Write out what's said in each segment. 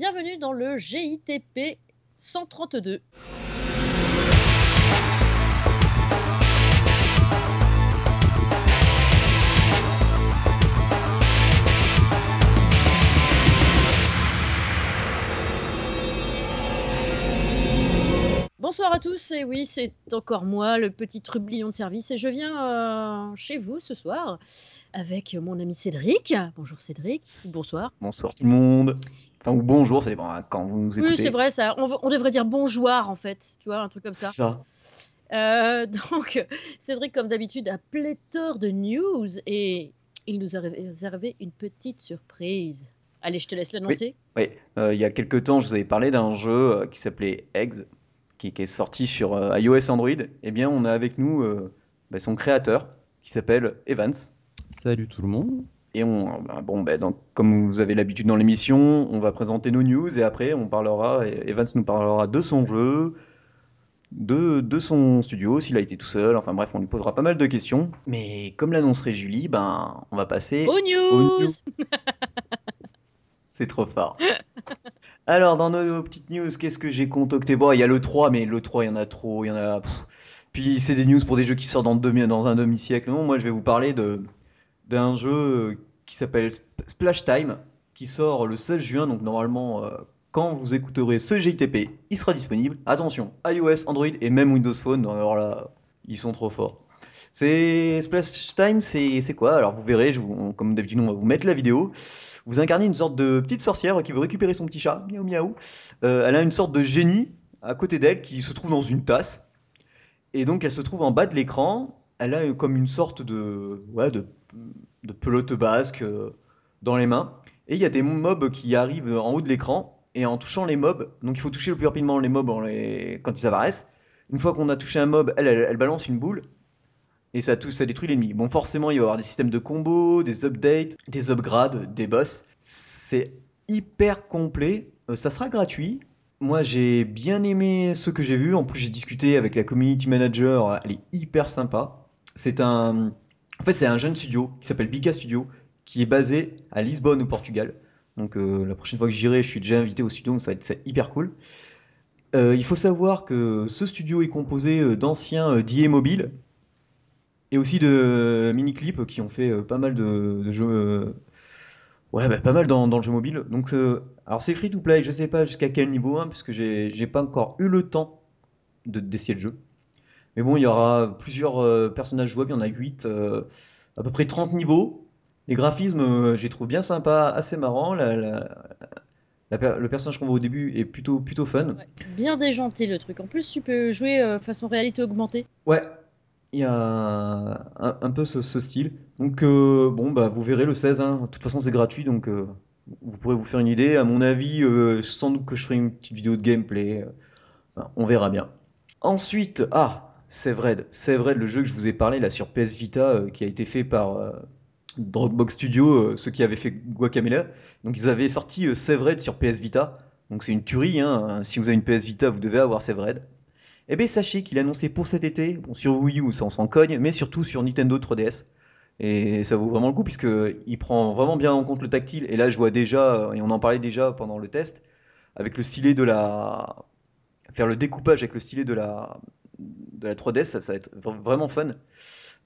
bienvenue dans le GITP 132. Bonsoir à tous, et oui, c'est encore moi, le petit trublion de service, et je viens euh, chez vous ce soir avec mon ami Cédric. Bonjour Cédric, bonsoir. Bonsoir tout le monde. Enfin, ou bonjour, ça dépend hein, quand vous nous écoutez. Oui, c'est vrai, ça. On, on, devrait dire bonjour en fait, tu vois, un truc comme ça. Ça. Euh, donc, Cédric, comme d'habitude, a pléthore de news et il nous a réservé une petite surprise. Allez, je te laisse l'annoncer. Oui, oui. Euh, il y a quelques temps, je vous avais parlé d'un jeu euh, qui s'appelait Eggs, qui, qui, est sorti sur euh, iOS Android. Eh bien, on a avec nous euh, bah, son créateur, qui s'appelle Evans. Salut tout le monde. Et on, bah, bon, bah, donc, comme vous avez l'habitude dans l'émission, on va présenter nos news et après on parlera, Evans nous parlera de son jeu, de, de son studio, s'il a été tout seul, enfin bref, on lui posera pas mal de questions. Mais comme l'annoncerait Julie, ben, on va passer aux news. C'est trop fort. Alors, dans nos petites news, qu'est-ce que j'ai concocté? Bon, il y a le 3, mais le 3, il y en a trop, il y en a... Pff. Puis c'est des news pour des jeux qui sortent dans, demi, dans un demi-siècle. Non, moi je vais vous parler de d'un jeu qui s'appelle Splash Time, qui sort le 16 juin, donc normalement, euh, quand vous écouterez ce GTP, il sera disponible. Attention, iOS, Android et même Windows Phone, alors là, ils sont trop forts. C'est Splash Time, c'est quoi? Alors vous verrez, je vous, comme d'habitude, on va vous mettre la vidéo. Vous incarnez une sorte de petite sorcière qui veut récupérer son petit chat, miaou miaou. Euh, elle a une sorte de génie à côté d'elle qui se trouve dans une tasse. Et donc elle se trouve en bas de l'écran. Elle a comme une sorte de, pelote basque euh, dans les mains. Et il y a des mobs qui arrivent en haut de l'écran. Et en touchant les mobs, donc il faut toucher le plus rapidement les mobs quand ils apparaissent. Une fois qu'on a touché un mob, elle, balance une boule et ça, ça détruit l'ennemi. Bon, forcément, il va y avoir des systèmes de combos, des updates, des upgrades, des boss. C'est hyper complet. Euh, ça sera gratuit. Moi, j'ai bien aimé ce que j'ai vu. En plus, j'ai discuté avec la community manager. Elle est hyper sympa. C'est un, en fait, c'est un jeune studio qui s'appelle Bika Studio, qui est basé à Lisbonne au Portugal. Donc, euh, la prochaine fois que j'irai, je suis déjà invité au studio, donc ça va être hyper cool. Euh, il faut savoir que ce studio est composé d'anciens euh, d'IE Mobile, et aussi de mini clips qui ont fait pas mal de, jeux ouais bah, pas mal dans, le jeu mobile donc alors c'est free to play je sais pas jusqu'à quel niveau hein, puisque j'ai j'ai pas encore eu le temps de d'essayer le jeu mais bon il y aura plusieurs euh, personnages jouables il y en a 8 à peu près 30 niveaux les graphismes j'ai trouvé bien sympa assez marrant la, la, la, le personnage qu'on voit au début est plutôt plutôt fun ouais, bien déjanté le truc en plus tu peux jouer façon réalité augmentée ouais il y a un, un, un peu ce, ce, style. Donc euh, bon bah vous verrez le 16. Hein. De toute façon c'est gratuit donc euh, vous pourrez vous faire une idée. À mon avis, euh, sans doute que je ferai une petite vidéo de gameplay. on verra bien. Ensuite, ah, Severed. Severed, le jeu que je vous ai parlé là sur PS Vita qui a été fait par Dropbox Studio, ceux qui avaient fait Guacamela. Donc ils avaient sorti Severed sur PS Vita. Donc c'est une tuerie. Hein. Si vous avez une PS Vita, vous devez avoir Severed. Eh bien, sachez qu'il est annoncé pour cet été, bon, sur Wii U, ça on s'en cogne, mais surtout sur Nintendo 3DS. Et ça vaut vraiment le coup, puisqu'il prend vraiment bien en compte le tactile. Et là, je vois déjà, et on en parlait déjà pendant le test, avec le stylet de la. faire le découpage avec le stylet de la, de la 3DS, ça, ça va être vraiment fun.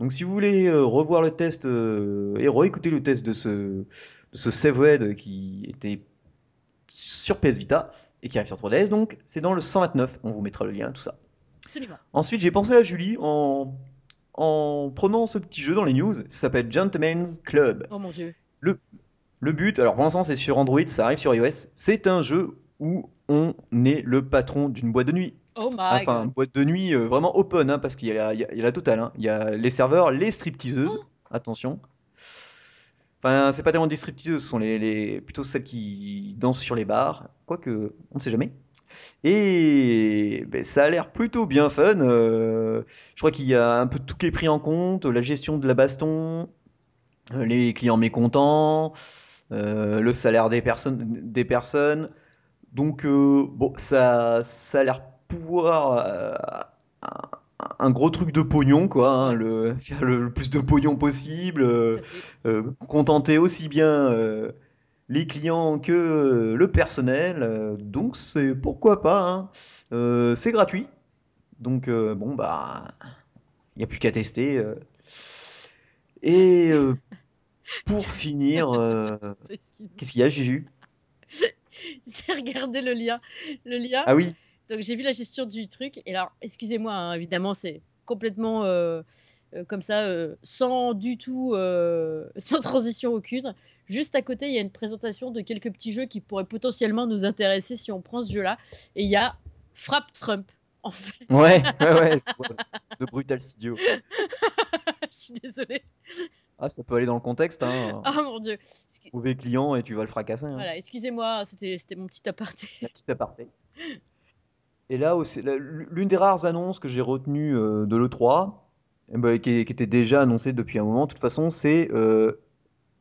Donc, si vous voulez revoir le test euh, et réécouter le test de ce, de ce qui était sur PS Vita et qui arrive sur 3DS, donc c'est dans le 129. On vous mettra le lien, tout ça. Absolument. Ensuite, j'ai pensé à Julie en, en prenant ce petit jeu dans les news. Ça s'appelle Gentleman's Club. Oh mon dieu. Le, le but, alors pour l'instant, c'est sur Android, ça arrive sur iOS. C'est un jeu où on est le patron d'une boîte de nuit. Oh my enfin, God. boîte de nuit euh, vraiment open, hein, parce qu'il y, y, y, a la totale. Hein. Il y a les serveurs, les stripteaseuses. Oh. Attention. Enfin, c'est pas tellement des stripteaseuses, ce sont les, les, plutôt celles qui dansent sur les bars. Quoique, on ne sait jamais. Et ben, ça a l'air plutôt bien fun. Euh, je crois qu'il y a un peu tout qui est pris en compte, la gestion de la baston, euh, les clients mécontents, euh, le salaire des personnes, des personnes. Donc euh, bon, ça, ça a l'air pouvoir un, un, gros truc de pognon, quoi. Hein, le, faire le, plus de pognon possible, contenter aussi bien les clients que le personnel. euh, donc c'est pourquoi pas. hein. Euh, c'est gratuit. Donc euh, bon bah il n'y a plus qu'à tester. euh. Et euh, pour finir, euh, qu'est-ce qu'il y a, Juju? J'ai regardé le lien. Le lien. Ah oui, Donc j'ai vu la gestion du truc. Et alors, excusez-moi, hein, évidemment, c'est complètement euh, euh, comme ça, euh, sans du tout, sans transition aucune. Juste à côté, il y a une présentation de quelques petits jeux qui pourraient potentiellement nous intéresser si on prend ce jeu-là. Et il y a Frappe Trump. En fait, ouais, ouais, ouais, de Brutal Studio. je suis désolée. Ah, ça peut aller dans le contexte, hein. Ah mon dieu. Excu- Mauvais client et tu vas le fracasser. hein. Voilà, excusez-moi, c'était mon petit aparté. La petite aparté. Et là, l'une des rares annonces que j'ai retenues euh, de l'E3, eh ben, qui, était déjà annoncée depuis un moment, de toute façon, c'est euh,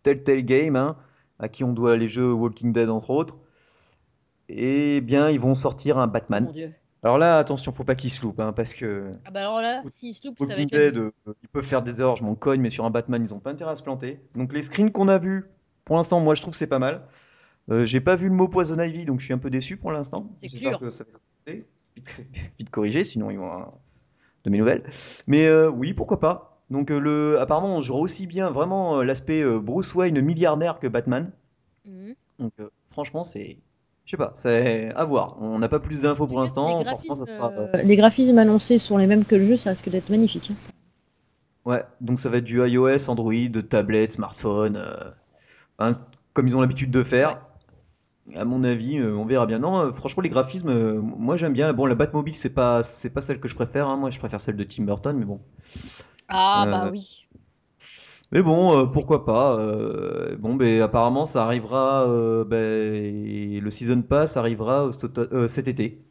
Telltale Game, hein, à qui on doit les jeux Walking Dead entre autres. Et bien, ils vont sortir un Mon Batman. dieu. Alors là, attention, faut pas qu'ils se loupent, hein, parce que Ah bah alors là, s'il se loupe, ça va être Dead, euh, ils peuvent faire des erreurs, je m'en cogne, mais sur un Batman, ils ont pas intérêt à se planter. Donc les screens qu'on a vus, pour l'instant, moi, je trouve que c'est pas mal. Euh, j'ai pas vu le mot Poison Ivy, donc je suis un peu déçu pour l'instant. C'est J'espère clair. que ça va être vite, vite corrigé, sinon ils vont avoir de mes nouvelles. Mais euh, oui, pourquoi pas. Donc euh, le, apparemment, on jouera aussi bien vraiment euh, l'aspect Bruce Wayne milliardaire que Batman. Mhm. Donc franchement, c'est, je sais pas, c'est à voir. On n'a pas plus d'infos pour l'instant. sera. Les graphismes annoncés sont les mêmes que le jeu, ça risque d'être magnifique. hein. Ouais, donc ça va être du iOS, Android, tablette, smartphone, euh, hein, comme ils ont l'habitude de faire. À mon avis, euh, on verra bien. Non, euh, franchement, les graphismes, euh, moi j'aime bien. Bon, la Batmobile, c'est pas, c'est pas celle que je préfère. hein. Moi, je préfère celle de Tim Burton, mais bon. Ah Euh, bah oui. Mais bon, euh, pourquoi pas. euh, bon, ben apparemment, ça arrivera. euh, ben, le season pass arrivera cet auto- euh, cet été.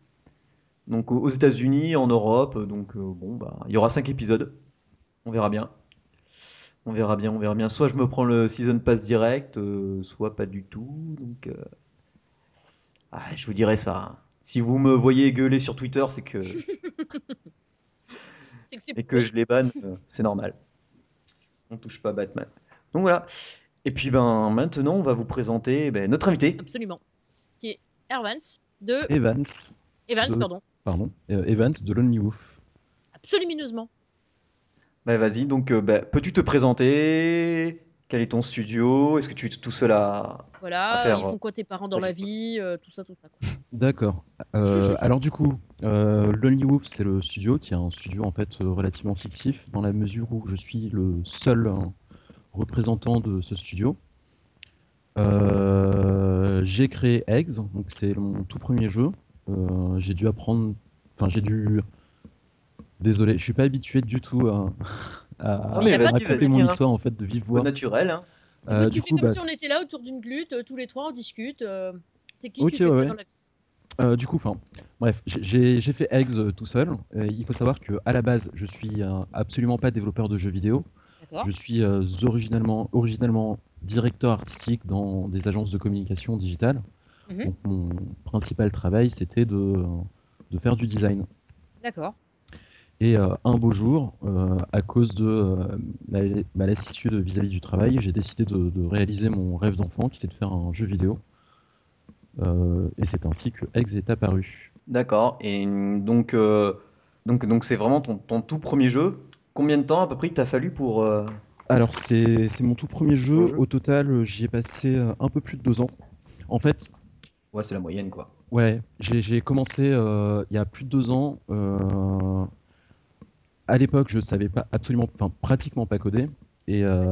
Donc aux aux États-Unis, en Europe. Donc euh, bon, bah, il y aura cinq épisodes. On verra bien. On verra bien, on verra bien. Soit je me prends le season pass direct, euh, soit pas du tout. Donc, euh, ah, je vous dirai ça. hein. Si vous me voyez gueuler sur Twitter, c'est que C'est que et que je les banne, euh, c'est normal. On touche pas Batman. Donc voilà. Et puis ben maintenant, on va vous présenter ben, notre invité. Absolument. Qui est Ervans de Evans, Evans, de- pardon. pardon, euh, Evans de Lonely Wolf. Absolumineusement. Ben vas-y. Donc euh, ben, peux-tu te présenter? Quel est ton studio Est-ce que tu es tout seul à Voilà, À faire, ils font quoi tes parents dans ouais. la vie, euh, tout ça, tout ça. D'accord. Euh, alors du coup, euh, Lonely Wolf, c'est le studio qui est un studio en fait relativement fictif dans la mesure où je suis le seul euh, représentant de ce studio. Euh, j'ai créé Eggs, donc c'est mon tout premier jeu. Euh, j'ai dû apprendre, enfin j'ai dû. Désolé, je suis pas habitué du tout à, à- mais à raconter mon hein. histoire en fait de vive au voix. naturel hein Euh, du tu coup, fais comme bah, si on était là autour d'une glute, euh, tous les trois, on discute. euh, T'es qui Ok, tu fais ouais, dans la Euh, du coup, enfin, bref, j'ai- fait Eggs euh, tout seul. Euh, il faut savoir que à la base, je suis euh, absolument pas développeur de jeux vidéo. D'accord. Je suis euh, originalement directeur artistique dans des agences de communication digitale. Mhm. Donc mon principal travail, c'était de, euh, de faire du design. D'accord. Et euh, un beau jour, euh, à cause de euh, ma, ma lassitude vis-à-vis du travail, j'ai décidé de, de réaliser mon rêve d'enfant, qui était de faire un jeu vidéo. Et c'est ainsi que Eggs est apparu. D'accord. Et donc donc donc c'est vraiment ton, ton tout premier jeu. Combien de temps à peu près t'a fallu pour Alors, c'est c'est mon tout premier jeu. Jeu. Au total, j'y ai passé un peu plus de deux ans. En fait, Ouais, c'est la moyenne quoi. ouais, j'ai commencé il y a plus de deux ans. À l'époque, je savais pas absolument, enfin pratiquement pas coder. Et euh,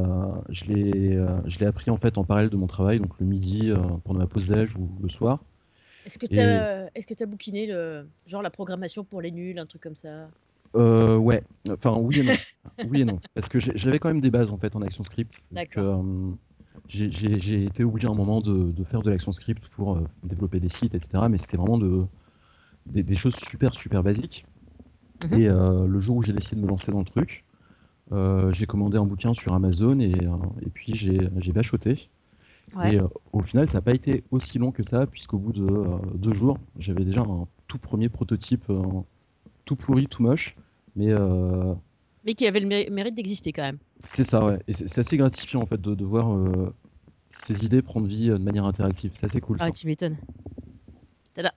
je l'ai euh, je l'ai appris en fait en parallèle de mon travail, donc le midi euh, pendant ma pause déj ou le soir. Est-ce que Et- t'as est-ce que t'as bouquiné le genre la programmation pour les nuls, un truc comme ça? Euh, ouais, enfin oui et non. Oui et non. Parce que j'avais quand même des bases en fait en action script. Donc, D'accord. euh, j'ai- été obligé à un moment de, de faire de l'action script pour euh, développer des sites, etc. Mais c'était vraiment de, des, des choses super super basiques. Mhm. Et euh, le jour où j'ai décidé de me lancer dans le truc, euh, j'ai commandé un bouquin sur Amazon et, euh, et puis j'ai. Ouais. Et euh, au final, ça n'a pas été aussi long que ça, puisqu'au bout de euh, deux jours, j'avais déjà un tout premier prototype, euh, tout pourri, tout moche. Mais Mais qui avait le mé- mérite d'exister quand même. c'est ça, ouais. Et c'est assez gratifiant en fait de, de voir ces idées prendre vie de manière interactive. C'est cool. Ah, ça. tu m'étonnes.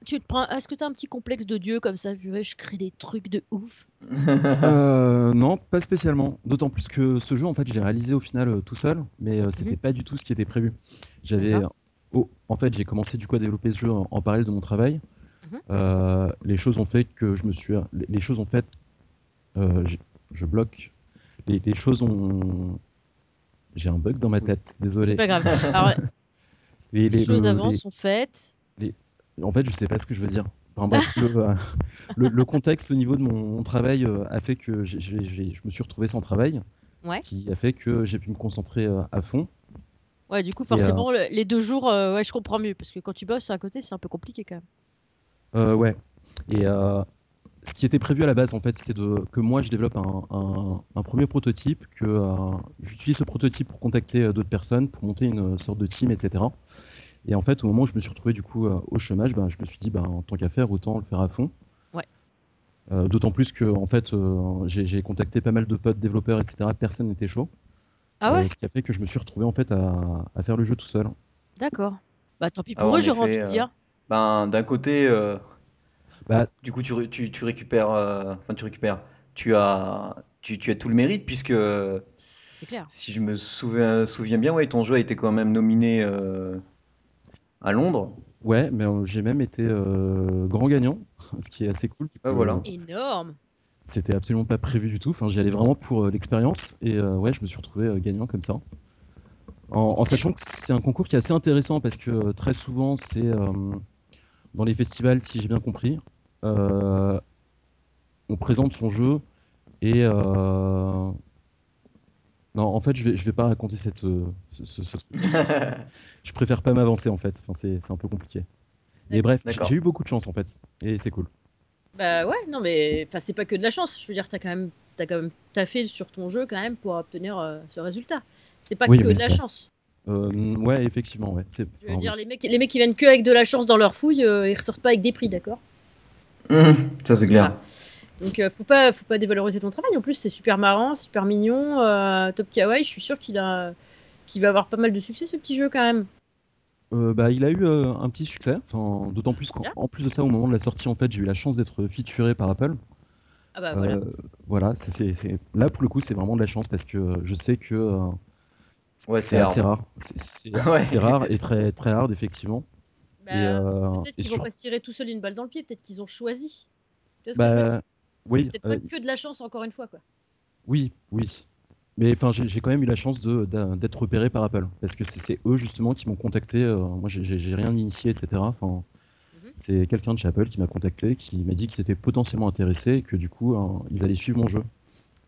Tu te prends... Est-ce que t'as un petit complexe de Dieu comme ça purée, Je crée des trucs de ouf. Euh, non, pas spécialement. D'autant plus que ce jeu, en fait, j'ai réalisé au final euh, tout seul, mais euh, c'était Mhm. pas du tout ce qui était prévu. J'avais, oh, en fait, j'ai commencé du coup à développer ce jeu en, en parallèle de mon travail. Mhm. Euh, les choses ont fait que je me suis, les, les choses ont fait, euh, je, bloque. Les, les choses ont, j'ai un bug dans ma tête. Désolé. C'est pas grave. Alors, Les, les, les- choses avant les- sont faites. En fait, je sais pas ce que je veux dire. Enfin, bref, le, euh, le- le contexte au niveau de mon, mon travail euh, a fait que je me suis retrouvé sans travail, Ouais. ce qui a fait que j'ai pu me concentrer euh, à fond. Ouais, du coup, forcément, le- les deux jours, euh, ouais, je comprends mieux. Parce que quand tu bosses à côté, c'est un peu compliqué quand même. Euh, ouais. Et ce qui était prévu à la base, en fait, c'est que moi je développe un, un- un premier prototype, que j'utilise ce prototype pour contacter d'autres personnes, pour monter une sorte de team, etc. Et en fait, au moment où je me suis retrouvé du coup euh, au chômage, ben, je me suis dit, ben, en tant qu'à faire, autant le faire à fond. Ouais. Euh, D'autant plus que en fait, euh, j'ai contacté pas mal de potes développeurs, etc. Personne n'était chaud. Ah Euh, ouais ce qui a fait que je me suis retrouvé en fait à, à faire le jeu tout seul. D'accord. Bah tant pis Ah pour eux, j'aurais envie de dire. Ben, d'un côté, euh, Bah, du coup, tu, tu, tu récupères, euh, enfin, tu récupères, tu as, tu, tu as tout le mérite puisque, C'est clair. si je me souviens, souviens bien, ouais, ton jeu a été quand même nominé euh, à Londres. ouais, mais euh, j'ai même été euh, grand gagnant, ce qui est assez cool. Ah, Euh, voilà. Énorme. C'était absolument pas prévu du tout. Enfin, j'y allais vraiment pour euh, l'expérience. Et euh, ouais, je me suis retrouvé euh, gagnant comme ça. En, en sachant que c'est un concours qui est assez intéressant parce que euh, très souvent, c'est euh, dans les festivals, si j'ai bien compris, euh, on présente son jeu et. Non, en fait, je vais, je vais pas raconter cette, euh, ce, ce-. Je préfère pas m'avancer en fait. Enfin, c'est un peu compliqué. Mais bref, j'ai eu beaucoup de chance en fait. Et c'est cool. Bah ouais, non mais enfin c'est pas que de la chance. Je veux dire, t'as quand même t'as quand même taffé sur ton jeu quand même pour obtenir euh, ce résultat. C'est pas Oui, que de la ouais. chance. Euh, ouais, effectivement, ouais. C'est- Je veux enfin, dire, oui. les mecs, les mecs qui viennent que avec de la chance dans leur fouille, euh, ils ressortent pas avec des prix, d'accord? Hum, ça c'est clair. Donc euh, faut pas faut pas dévaloriser ton travail. En plus, c'est super marrant, super mignon, euh, top kawaii. Je suis sûr qu'il a qu'il va avoir pas mal de succès ce petit jeu quand même. Euh, bah, il a eu euh, un petit succès, enfin, d'autant plus qu'en plus de ça, au moment de la sortie, en fait, j'ai eu la chance d'être featuré par Apple. Ah bah voilà. Voilà, là pour le coup, c'est vraiment de la chance parce que je sais que euh, Ouais, c'est assez rare. C'est, Ouais. rare et très très hard effectivement. Bah, euh, peut-être qu'ils sur- vont pas se tirer tout seuls une balle dans le pied. Peut-être qu'ils ont choisi. Tu vois ce que je veux dire? Bah, oui, Peut-être euh, pas que de la chance encore une fois quoi. oui, oui. Mais enfin, j'ai, quand même eu la chance d'être repéré par Apple parce que c'est, eux justement qui m'ont contacté. euh, moi, j'ai, rien initié, etc. Enfin, Mhm. c'est quelqu'un de chez Apple qui m'a contacté, qui m'a dit qu'ils étaient potentiellement intéressés et que du coup, hein, ils allaient suivre mon jeu.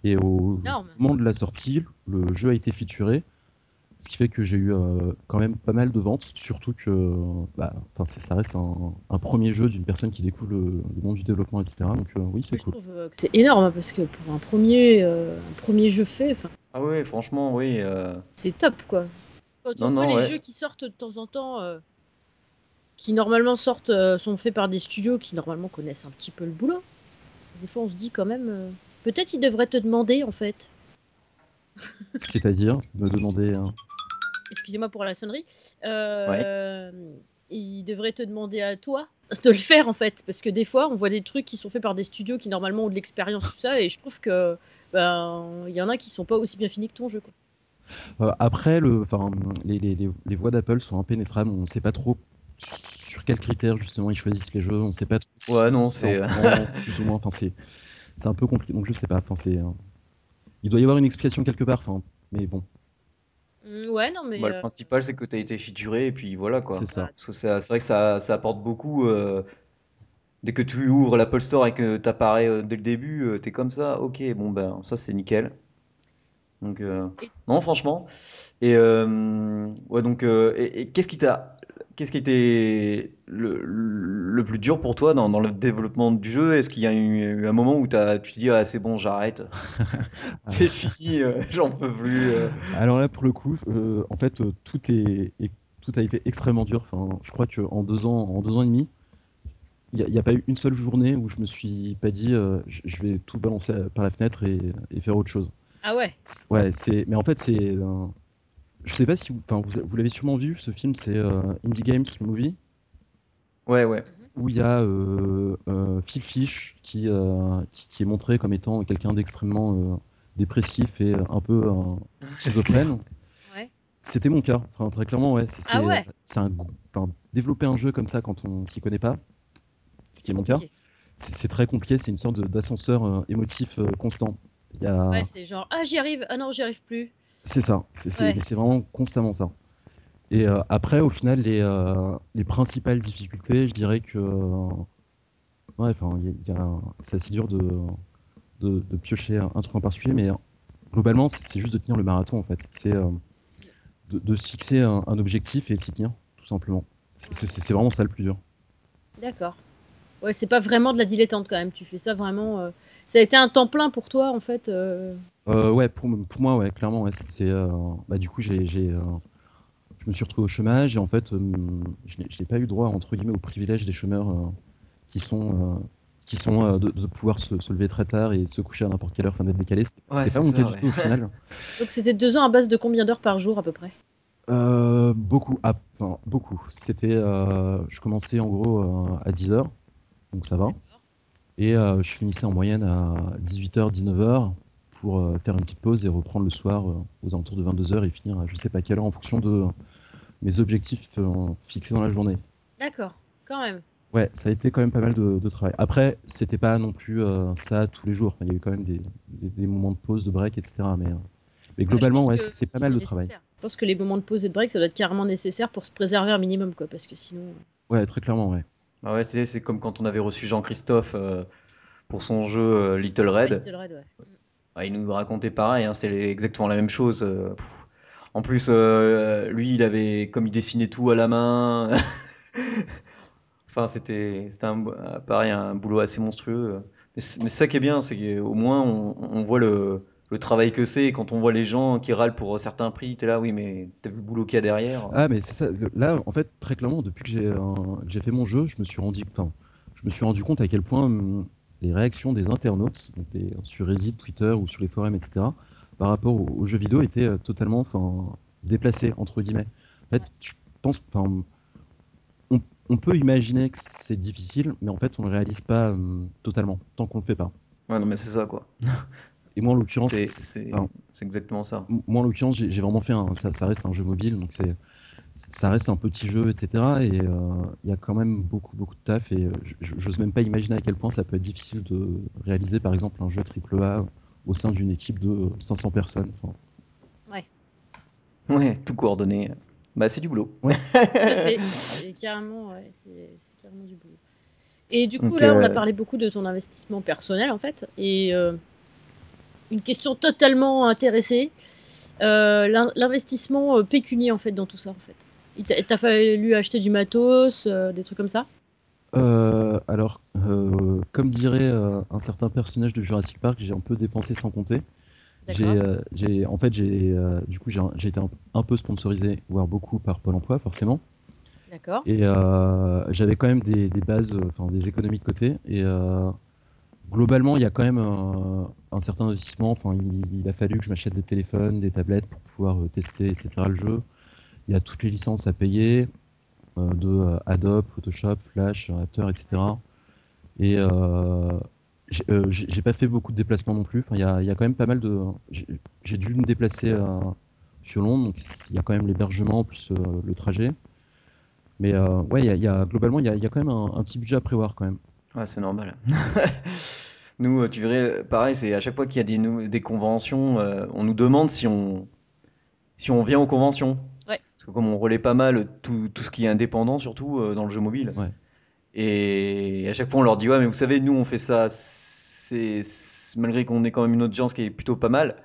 Et au Énorme. moment de la sortie, le jeu a été featuré, ce qui fait que j'ai eu euh, quand même pas mal de ventes, surtout que bah, enfin, c'est- ça reste un, un premier jeu d'une personne qui découvre le, le monde du développement, etc. Donc euh, oui, c'est Je cool. trouve euh, que c'est énorme hein, parce que pour un premier euh, un premier jeu fait, enfin Ah ouais, franchement, oui. euh, c'est top quoi. Quand on Non, voit non, les ouais. jeux qui sortent de temps en temps, euh, qui normalement sortent, euh, sont faits par des studios qui normalement connaissent un petit peu le boulot. Des fois on se dit quand même, euh, peut-être ils devraient te demander en fait. C'est-à-dire me demander. hein, Excusez-moi pour la sonnerie. Euh, Ils devraient te demander à toi de le faire en fait, parce que des fois on voit des trucs qui sont faits par des studios qui normalement ont de l'expérience tout ça, et je trouve que ben il y en a qui sont pas aussi bien finis que ton jeu quoi. Euh, après, le, les, les, les, les voix d'Apple sont impénétrables. On ne sait pas trop sur quels critères justement ils choisissent les jeux. On ne sait pas trop. Ouais, non, c'est plan, plus ou moins. Enfin, c'est c'est un peu compliqué. Donc je sais pas. Enfin, c'est. Euh, Il doit y avoir une explication quelque part. Enfin, mais bon, Mm, ouais non mais Bah, le euh, principal, c'est que tu as été featuré et puis voilà quoi. c'est ça. Parce que c'est vrai que ça, ça apporte beaucoup. euh, dès que tu ouvres l'Apple Store et que tu apparais dès le début, euh, t'es comme ça, ok, bon ben ça c'est nickel. Donc euh, Et- non, franchement. Et euh, ouais, donc euh, et, et qu'est-ce qui t'a, qu'est-ce qui était le, le plus dur pour toi dans, dans le développement du jeu? Est-ce qu'il y a eu, eu un moment où tu te dis ah c'est bon, j'arrête, c'est fini, euh, j'en peux plus. euh. Alors là, pour le coup, euh, en fait, tout est, est- tout a été extrêmement dur. Enfin, je crois qu'en deux ans, en deux ans et demi, il n'y a, pas eu une seule journée où je me suis pas dit, euh, je, vais tout balancer par la fenêtre et, et faire autre chose. ah ouais Ouais, c'est, mais en fait, c'est, euh, je sais pas si vous, enfin, vous, vous l'avez sûrement vu, ce film, c'est euh, Indie Games, le movie, Ouais, ouais. où il y a euh, euh, Phil Fish qui, euh, qui, qui est montré comme étant quelqu'un d'extrêmement euh, dépressif et un peu un schizophrène. Ouais. C'était mon cas, enfin, très clairement, ouais. C'est Ah ouais. c'est un, enfin, développer un jeu comme ça quand on s'y connaît pas, ce qui est mon cas, c'est très compliqué. C'est une sorte d'ascenseur euh, émotif euh, constant. Il y a, Ouais, c'est genre ah j'y arrive, ah non j'y arrive plus. C'est ça, c'est Ouais. vraiment constamment ça. Et euh, après, au final, les, euh, les principales difficultés, je dirais que. euh, ouais, enfin, c'est assez dur de, de, de piocher un, truc en particulier, mais globalement, c'est juste de tenir le marathon en fait. C'est euh, de, de se fixer un, un objectif et de s'y tenir, tout simplement. C'est vraiment ça le plus dur. D'accord. Ouais, c'est pas vraiment de la dilettante quand même. Tu fais ça vraiment. Ça a été un temps plein pour toi en fait. euh, Euh, ouais, pour, pour moi, ouais, clairement, ouais, c'est, c'est, euh, bah, du coup, j'ai, je me suis retrouvé au chômage et en fait, euh, je n'ai, pas eu droit entre guillemets au privilège des chômeurs euh, qui sont, euh, qui sont euh, de, de pouvoir se, se lever très tard et se coucher à n'importe quelle heure, enfin d'être décalé. C'était Ouais, pas c'est mon ça, cas ouais. du tout au final. Donc c'était deux ans à base de combien d'heures par jour à peu près? Euh, beaucoup, ah, enfin, beaucoup. C'était, euh, je commençais en gros euh, à 10h, donc ça va. Et euh, je finissais en moyenne à 18h, 19h pour euh, faire une petite pause et reprendre le soir euh, aux alentours de 22h et finir à je sais pas quelle heure en fonction de mes objectifs fixés dans la journée. D'accord, quand même. Ouais, ça a été quand même pas mal de, de travail. Après, c'était pas non plus euh, ça tous les jours. Enfin, il y a eu quand même des, des- des moments de pause, de break, etc. Mais, euh, mais globalement, Ouais, c'est pas mal de nécessaire. travail. Je pense que les moments de pause et de break ça doit être carrément nécessaire pour se préserver un minimum quoi, parce que sinon. Ouais, très clairement, ouais. Ah ouais, c'est c'est comme quand on avait reçu Jean-Christophe euh, pour son jeu euh, Little Red. Ouais, Little Red, ouais. Ah, il nous racontait pareil, hein, c'était exactement la même chose. euh. En plus, euh, lui, il avait, comme il dessinait tout à la main, enfin, c'était, c'était un, euh, pareil, un boulot assez monstrueux. Mais c'est mais c'est ça qui est bien, c'est qu'au moins on, on voit le, le travail que c'est. Et quand on voit les gens qui râlent pour certains prix, t'es là, oui, mais t'as vu le boulot qu'il y a derrière. Ah, mais c'est ça. Là, en fait, très clairement, depuis que j'ai euh, fait mon jeu, je me suis rendu, enfin, je me suis rendu compte à quel point hum, les réactions des internautes, donc des- sur Reddit, Twitter ou sur les forums, etc., par rapport aux, aux jeux vidéo étaient euh, totalement, enfin, déplacées entre guillemets. En fait, je pense, enfin, on, on peut imaginer que c'est difficile, mais en fait, on le réalise pas hum, totalement tant qu'on le fait pas. Ouais, non, mais c'est ça, quoi. Et moi, en l'occurrence, C'est, c'est, enfin, c'est exactement ça. moi, en l'occurrence, j'ai j'ai vraiment fait un. Ça, ça reste un jeu mobile, donc c'est. Ça reste un petit jeu, etc. Et euh, il y a quand même beaucoup, beaucoup de taf. Et euh, je- j'ose même pas imaginer à quel point ça peut être difficile de réaliser, par exemple, un jeu AAA au sein d'une équipe de 500 personnes. Enfin, Ouais, tout coordonné. Bah, c'est du boulot. Tout à fait. C'est carrément, ouais, c'est c'est carrément du boulot. Et du coup, là, on a euh, parlé beaucoup de ton investissement personnel, en fait. Et euh, une question totalement intéressée, euh, l'in- l'investissement euh, pécunier, en fait, dans tout ça, en fait. Il t'a t'a fallu acheter du matos, euh, des trucs comme ça? Euh, alors, comme dirait un certain personnage de Jurassic Park, j'ai un peu dépensé sans compter. J'ai, en fait, j'ai, du coup, j'ai, été un, un peu sponsorisé, voire beaucoup par Pôle Emploi, forcément. D'accord. Et j'avais quand même des, des bases, enfin des économies de côté. Et globalement, il y a quand même un, certain investissement. Il, a fallu que je m'achète des téléphones, des tablettes pour pouvoir euh, tester, etc. le jeu. Il y a toutes les licences à payer euh, de euh, Adobe, Photoshop, Flash, After, etc. Et euh, j'ai pas fait beaucoup de déplacements non plus. Il y a, quand même pas mal de. J'ai dû me déplacer sur Londres, donc il y a quand même l'hébergement plus le trajet. Mais ouais, globalement, il y a, il y a quand même un, un petit budget à prévoir quand même. Ouais, c'est normal. Nous, euh, tu verrais, pareil, c'est à chaque fois qu'il y a des, nou- des conventions, euh, on nous demande si on, si on vient aux conventions. Ouais. Parce que comme on relaie pas mal tout, tout ce qui est indépendant, surtout euh, dans le jeu mobile. Ouais. Et à chaque fois, on leur dit, ouais, mais vous savez, nous, on fait ça, c'est c'est- malgré qu'on ait quand même une audience qui est plutôt pas mal.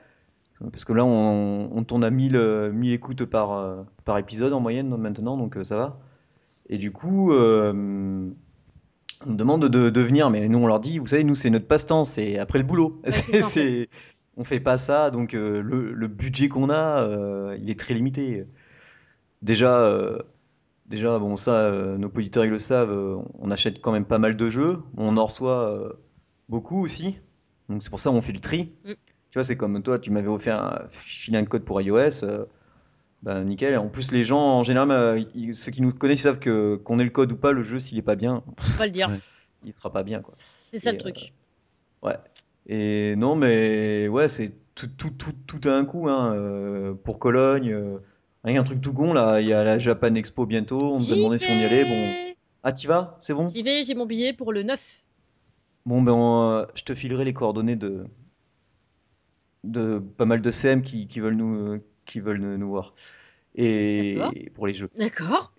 Parce que là, on, on tourne à 1000, euh, 1000 écoutes par, par épisode en moyenne maintenant, donc ça va. Et du coup, euh, on demande de, de venir, mais nous on leur dit, vous savez, nous c'est notre passe-temps, c'est après le boulot. Ouais, c'est C'est- on fait pas ça, donc euh, le, le budget qu'on a, euh, il est très limité. Déjà, euh, déjà bon ça, nos auditeurs ils le savent, on achète quand même pas mal de jeux, on en reçoit beaucoup aussi, donc c'est pour ça qu'on fait le tri. Mm. Tu vois, c'est comme toi, tu m'avais offert un, filé un code pour iOS. Euh, Bah nickel. En plus les gens en général, euh, ils- ceux qui nous connaissent ils savent que qu'on ait le code ou pas, le jeu s'il est pas bien, Faut pas le dire. Il sera pas bien quoi. C'est ça Et, le truc. Ouais. Et non mais ouais c'est tout tout tout tout à un coup hein. euh, pour Cologne. euh, un truc tout con là. Il y a la Japan Expo bientôt. On nous a demandé si on y allait. Bon. Ah t'y vas? C'est bon? J'y vais, j'ai mon billet pour le 9. Bon ben on, euh, je te filerai les coordonnées de de pas mal de CM qui, qui veulent nous euh, qui veulent nous, voir et D'accord. pour les jeux. D'accord.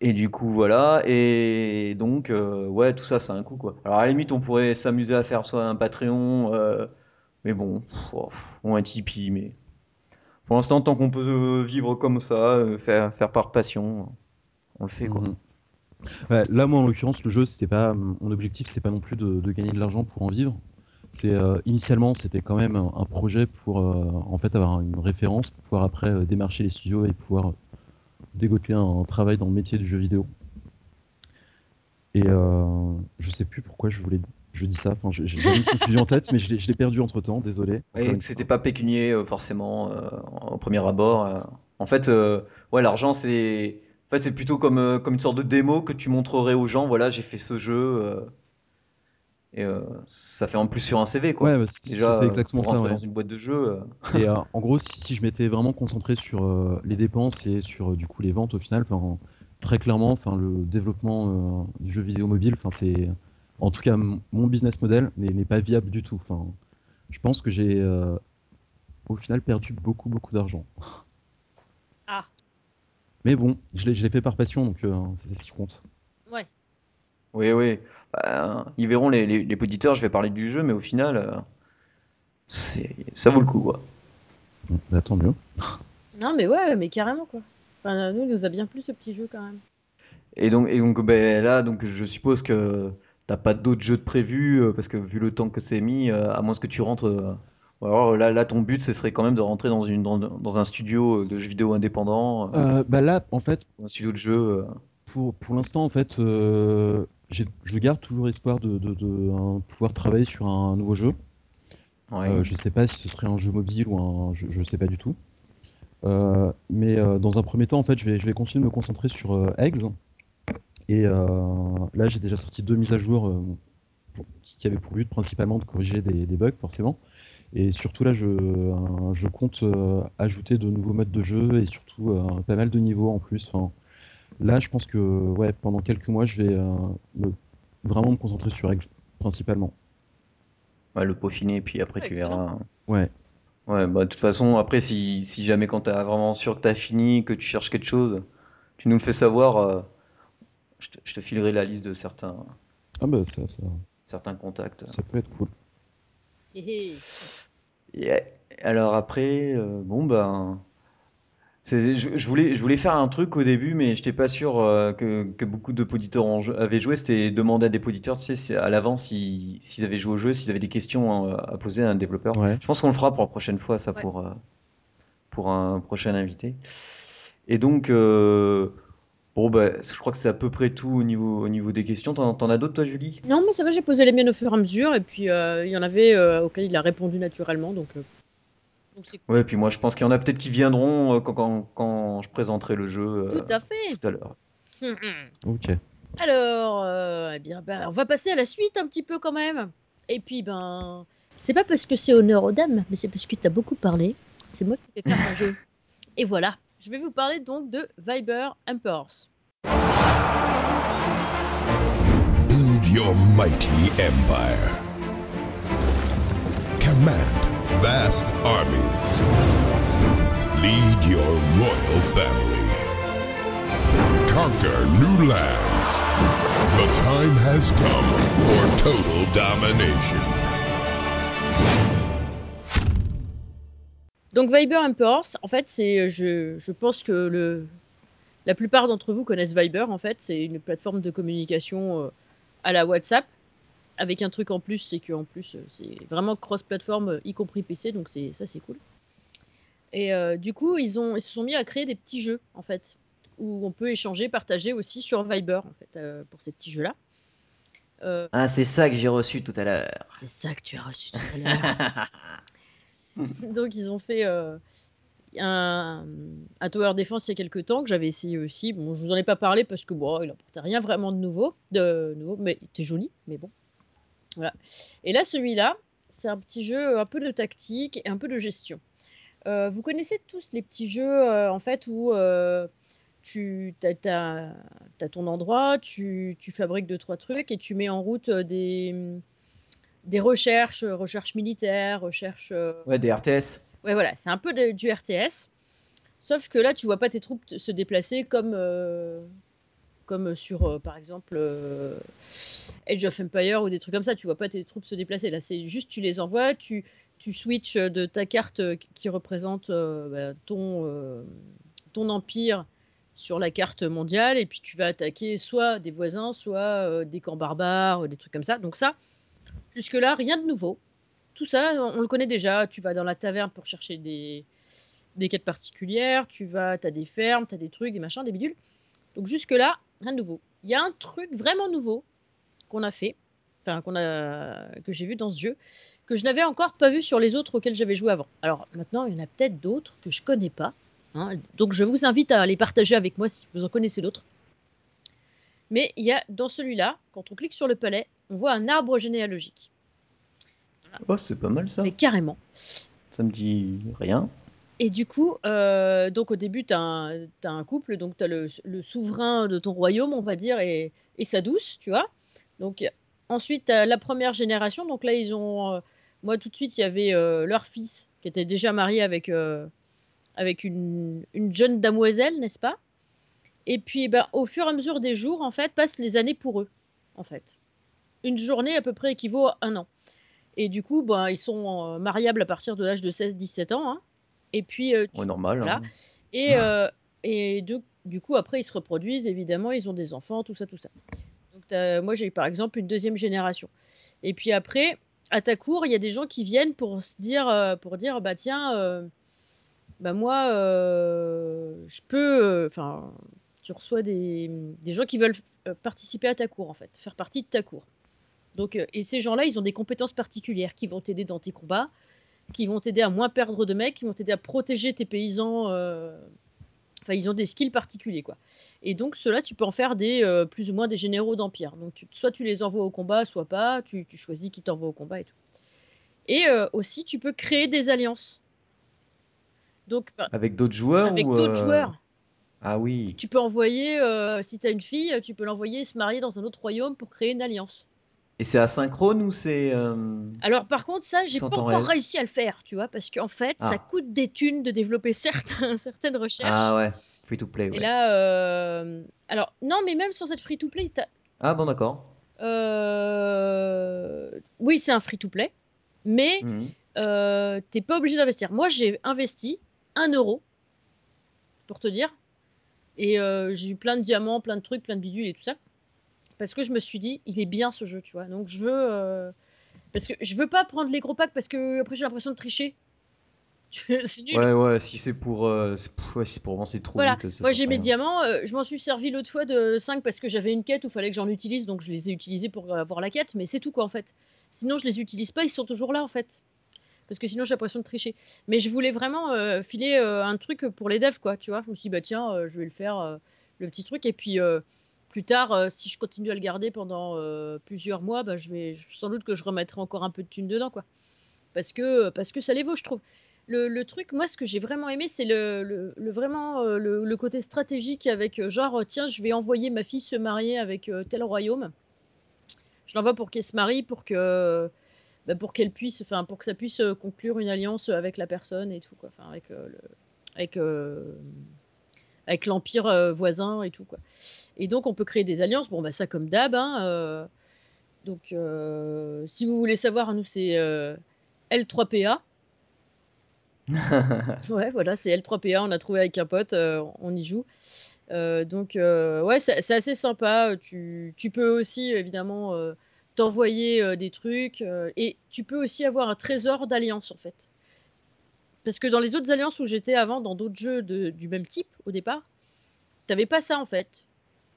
Et du coup voilà et donc euh, ouais tout ça c'est un coup quoi. Alors à la limite on pourrait s'amuser à faire soit un Patreon euh, mais bon pff, oh, pff, ou un Tipeee mais pour l'instant tant qu'on peut vivre comme ça euh, faire faire par passion on le fait quoi. Mhm. Ouais, là, moi, en l'occurrence, le jeu, c'était pas mon objectif, c'était pas non plus de, de gagner de l'argent pour en vivre. C'est euh, initialement, c'était quand même un, un projet pour euh, en fait avoir une référence pour pouvoir après euh, démarcher les studios et pouvoir dégoter un, un travail dans le métier du jeu vidéo. Et je sais plus pourquoi je voulais, je dis ça. Enfin, j'ai une conclusion en tête, mais je l'ai perdu entre temps. Désolé. Et que c'était pas pécunier euh, forcément euh, au premier abord. euh. En fait, ouais, l'argent c'est, en fait, c'est plutôt comme comme une sorte de démo que tu montrerais aux gens. Voilà, j'ai fait ce jeu et euh, ça fait en plus sur un CV quoi. Ouais, bah, Déjà, exactement pour ça. Ouais. dans une boîte de jeu. euh, Et euh, en gros, si, si je m'étais vraiment concentré sur euh, les dépenses et sur euh, du coup les ventes au final, enfin, très clairement, enfin, le développement euh, du jeu vidéo mobile, enfin, c'est en tout cas mon business model n'est n'est pas viable du tout. Enfin, je pense que j'ai euh, au final perdu beaucoup beaucoup d'argent. Ah. Mais bon, je l'ai je l'ai fait par passion, donc euh, c'est ce qui compte. Oui, oui. Bah, ils verront les, les, les auditeurs. Je vais parler du jeu, mais au final, euh, c'est, ça vaut le coup quoi. Bah, tant mieux. Non, mais ouais, mais carrément quoi. Enfin, nous, il nous a bien plu ce petit jeu quand même. Et donc, et donc ben, là, donc, je suppose que t'as pas d'autres jeux de prévus, euh, parce que vu le temps que c'est mis, euh, à moins que tu rentres. alors là, là, ton but, ce serait quand même de rentrer dans, une, dans, dans un studio de jeux vidéo indépendant, bah là, en fait, un studio de jeu. pour, pour l'instant, en fait, euh, je garde toujours espoir de, de, de, pouvoir travailler sur un nouveau jeu. Ouais. Euh, je sais pas si ce serait un jeu mobile ou un jeu, je sais pas du tout. Euh, mais euh, dans un premier temps, en fait, je vais, je vais continuer de me concentrer sur euh, Eggs. Et là, j'ai déjà sorti deux mises à jour qui avaient pour but principalement de corriger des, des bugs, forcément. Et surtout là, je, je compte ajouter de nouveaux modes de jeu et surtout pas mal de niveaux en plus. Enfin, là, je pense que ouais, pendant quelques mois, je vais euh, me- vraiment me concentrer sur Eggs principalement. Ouais, le peaufiner, puis après Ouais, tu excellent. verras. Ouais. Ouais, bah, de toute façon, après, si, si jamais quand t'as vraiment sûr que t'as fini, que tu cherches quelque chose, tu nous le fais savoir, euh, je te, je te filerai la liste de certains, Ah bah ça, ça, certains contacts. ça peut être cool. Yeah. Alors après, euh, bon ben, je, je voulais, je voulais faire un truc au début, mais j'étais pas sûr euh, que, que beaucoup de poditeurs en avaient joué. C'était demander à des poditeurs, tu sais, si- à l'avance s'ils avaient joué au jeu, s'ils avaient des questions hein, à poser à un développeur. Ouais. Je pense qu'on le fera pour la prochaine fois, ça Ouais. pour euh, pour un prochain invité. Et donc, euh, bon ben, je crois que c'est à peu près tout au niveau au niveau des questions. T'en, t'en as d'autres toi, Julie? Non, mais ça va, j'ai posé les miennes au fur et à mesure, et puis euh, il y en avait euh, auxquels il a répondu naturellement, donc Ouais, puis moi je pense qu'il y en a peut-être qui viendront euh, quand, quand, quand je présenterai le jeu euh, tout à fait. tout à l'heure. Ok. Alors, euh, eh bien, ben, on va passer à la suite un petit peu quand même. Et puis, ben, c'est pas parce que c'est honneur aux dames, mais c'est parce que t'as beaucoup parlé. C'est moi qui vais faire un jeu. Et voilà, je vais vous parler donc de Viber Emperors. Build your mighty empire. Command vast armies. Lead your royal family. Conquer new lands. The time has come for total domination. Donc Viber Emperors, en fait, c'est, je, je pense que le, la plupart d'entre vous connaissent Viber. En fait, c'est une plateforme de communication euh, à la WhatsApp, avec un truc en plus, c'est qu'en plus, euh, c'est vraiment cross-platform, euh, y compris PC, donc c'est ça, c'est cool. Et euh, du coup, ils ont, ils se sont mis à créer des petits jeux, en fait, où on peut échanger, partager aussi sur Viber, en fait, euh, pour ces petits jeux-là. Euh, Ah, c'est ça que j'ai reçu tout à l'heure. c'est ça que tu as reçu tout à l'heure. Donc ils ont fait. un, un Tower Defense il y a quelques temps que j'avais essayé aussi. Bon, je vous en ai pas parlé parce que bon, il apportait rien vraiment de nouveau, de nouveau, mais il était joli, mais bon. Voilà. Et là, celui-là, c'est un petit jeu un peu de tactique et un peu de gestion. Euh, vous connaissez tous les petits jeux euh, en fait où euh, tu as, ton endroit, tu, tu, fabriques deux trois trucs et tu mets en route des, des recherches, recherches militaires, recherches. Ouais, des RTS. Ouais, voilà, c'est un peu de, du RTS. Sauf que là, tu vois pas tes troupes se déplacer comme, euh, comme sur, euh, par exemple, euh, Age of Empire ou des trucs comme ça. Tu vois pas tes troupes se déplacer. Là, c'est juste, tu les envoies, tu, tu switches de ta carte qui représente bah, ton, ton empire sur la carte mondiale et puis tu vas attaquer soit des voisins, soit des camps barbares, des trucs comme ça. Donc ça, jusque-là, rien de nouveau tout ça, on le connaît déjà. Tu vas dans la taverne pour chercher des, des quêtes particulières, tu vas, as des fermes, tu as des trucs, des machins, des bidules. Donc jusque-là, rien de nouveau. Il y a un truc vraiment nouveau qu'on a fait, enfin qu'on a, que j'ai vu dans ce jeu, que je n'avais encore pas vu sur les autres auxquels j'avais joué avant. Alors maintenant, il y en a peut-être d'autres que je connais pas. Hein. donc je vous invite à les partager avec moi si vous en connaissez d'autres. Mais il y a dans celui-là, quand on clique sur le palais, on voit un arbre généalogique. Oh, c'est pas mal ça. Mais carrément. Ça me dit rien. Et du coup, euh, donc au début, tu as, un couple, donc tu as le, souverain de ton royaume, on va dire, et, sa douce, tu vois. Donc ensuite, as la première génération, donc là, ils ont. Euh, moi, tout de suite, il y avait euh, leur fils qui était déjà marié avec, avec une, une, jeune damoiselle, n'est-ce pas? Et puis, ben, au fur et à mesure des jours, en fait, passent les années pour eux, en fait. Une journée à peu près équivaut à un an. Et du coup, bah, ils sont mariables à partir de l'âge de 16-17 ans. Hein. Et puis. Euh, normal. Hein. Et, euh, et du coup, après, ils se reproduisent, évidemment, ils ont des enfants, tout ça, tout ça. Donc, moi, j'ai eu par exemple une deuxième génération. Et puis après, à ta cour, il y a des gens qui viennent pour se dire, pour dire, bah tiens, bah moi, je peux, enfin, tu reçois des, des gens qui veulent participer à ta cour en fait, faire partie de ta cour. Donc, euh, et ces gens-là, ils ont des compétences particulières qui vont t'aider dans tes combats, qui vont t'aider à moins perdre de mecs, qui vont t'aider à protéger tes paysans. Euh, enfin, ils ont des skills particuliers, quoi. Et donc, ceux-là, tu peux en faire des euh, plus ou moins des généraux d'empire. Donc, soit tu les envoies au combat, soit pas. Tu, choisis qui t'envoie au combat et tout. Et aussi, tu peux créer des alliances. Donc, avec d'autres joueurs Avec d'autres joueurs. Ah oui. Tu peux envoyer, si tu as une fille, tu peux l'envoyer se marier dans un autre royaume pour créer une alliance. Et c'est asynchrone ou c'est. Euh, Alors par contre, ça, j'ai pas encore réussi à le faire, tu vois, parce qu'en fait, ça ah. coûte des thunes de développer certains, certaines recherches. Ah ouais, free to play. Ouais. Et là, euh... alors non, mais même sans être free to play, Ah bon, d'accord. Euh... Oui, c'est un free to play, mais euh, t'es pas obligé d'investir. Moi, j'ai investi un euro, pour te dire, et j'ai eu plein de diamants, plein de trucs, plein de bidules et tout ça parce que je me suis dit, il est bien ce jeu, tu vois. Donc je veux. Euh, parce que je veux pas prendre les gros packs parce que après j'ai l'impression de tricher. c'est nul. Ouais, ouais, si c'est pour, euh, si pour avancer trop voilà. vite. Moi j'ai mes diamants, euh, je m'en suis servi l'autre fois de 5 parce que j'avais une quête où il fallait que j'en utilise, donc je les ai utilisés pour avoir la quête, mais c'est tout quoi en fait. Sinon je les utilise pas, ils sont toujours là en fait. Parce que sinon j'ai l'impression de tricher. Mais je voulais vraiment filer un truc pour les devs quoi, tu vois. Je me suis dit, bah tiens, je vais le faire, le petit truc, et puis plus tard, euh, si je continue à le garder pendant euh, plusieurs mois, bah, je vais sans doute que je remettrai encore un peu de thunes dedans, quoi. Parce que, parce que ça les vaut, je trouve. Le, truc, moi, ce que j'ai vraiment aimé, c'est le, vraiment euh, le, côté stratégique avec genre, tiens, je vais envoyer ma fille se marier avec tel royaume. Je l'envoie pour qu'elle se marie, pour que, bah, pour qu'elle puisse, enfin, pour que ça puisse conclure une alliance avec la personne et tout, quoi. Enfin, avec le, avec avec l'empire euh, voisin et tout quoi. Et donc on peut créer des alliances. Bon bah ça comme d'hab. Hein, euh, donc euh, si vous voulez savoir, nous c'est L3PA. ouais voilà c'est L3PA. On a trouvé avec un pote, on y joue. donc ouais c'est assez sympa. Tu, tu, peux aussi évidemment t'envoyer des trucs et tu peux aussi avoir un trésor d'alliance en fait. Parce que dans les autres alliances où j'étais avant, dans d'autres jeux du même type au départ, t'avais pas ça en fait.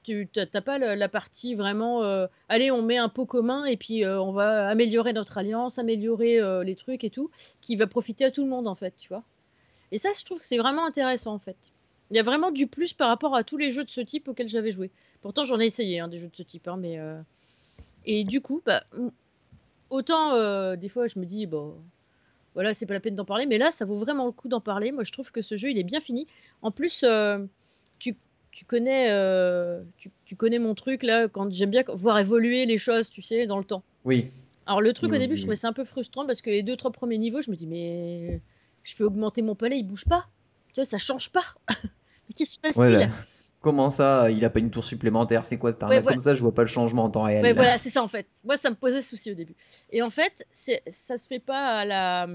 Tu n'as pas la, partie vraiment. Euh, allez, on met un pot commun et puis euh, on va améliorer notre alliance, améliorer euh, les trucs et tout, qui va profiter à tout le monde en fait, tu vois. Et ça, je trouve que c'est vraiment intéressant en fait. Il y a vraiment du plus par rapport à tous les jeux de ce type auxquels j'avais joué. Pourtant, j'en ai essayé hein, des jeux de ce type, hein, mais et du coup, bah, autant des fois je me dis bon, voilà, c'est pas la peine d'en parler, mais là, ça vaut vraiment le coup d'en parler. Moi, je trouve que ce jeu, il est bien fini. En plus, euh, tu, tu connais, euh, tu, tu connais mon truc là, quand j'aime bien voir évoluer les choses, tu sais, dans le temps. Oui. Alors le truc au début, je trouvais ça un peu frustrant parce que les deux trois premiers niveaux, je me dis mais je fais augmenter mon palais, il bouge pas. Tu vois, ça change pas. mais qu'est-ce qui se passe-t-il. Comment ça, il a pas une tour supplémentaire? C'est quoi cette arnaque voilà. Comme ça, je vois pas le changement en temps réel. Ouais, voilà, c'est ça en fait. Moi, ça me posait souci au début. Et en fait, ça se fait pas à la,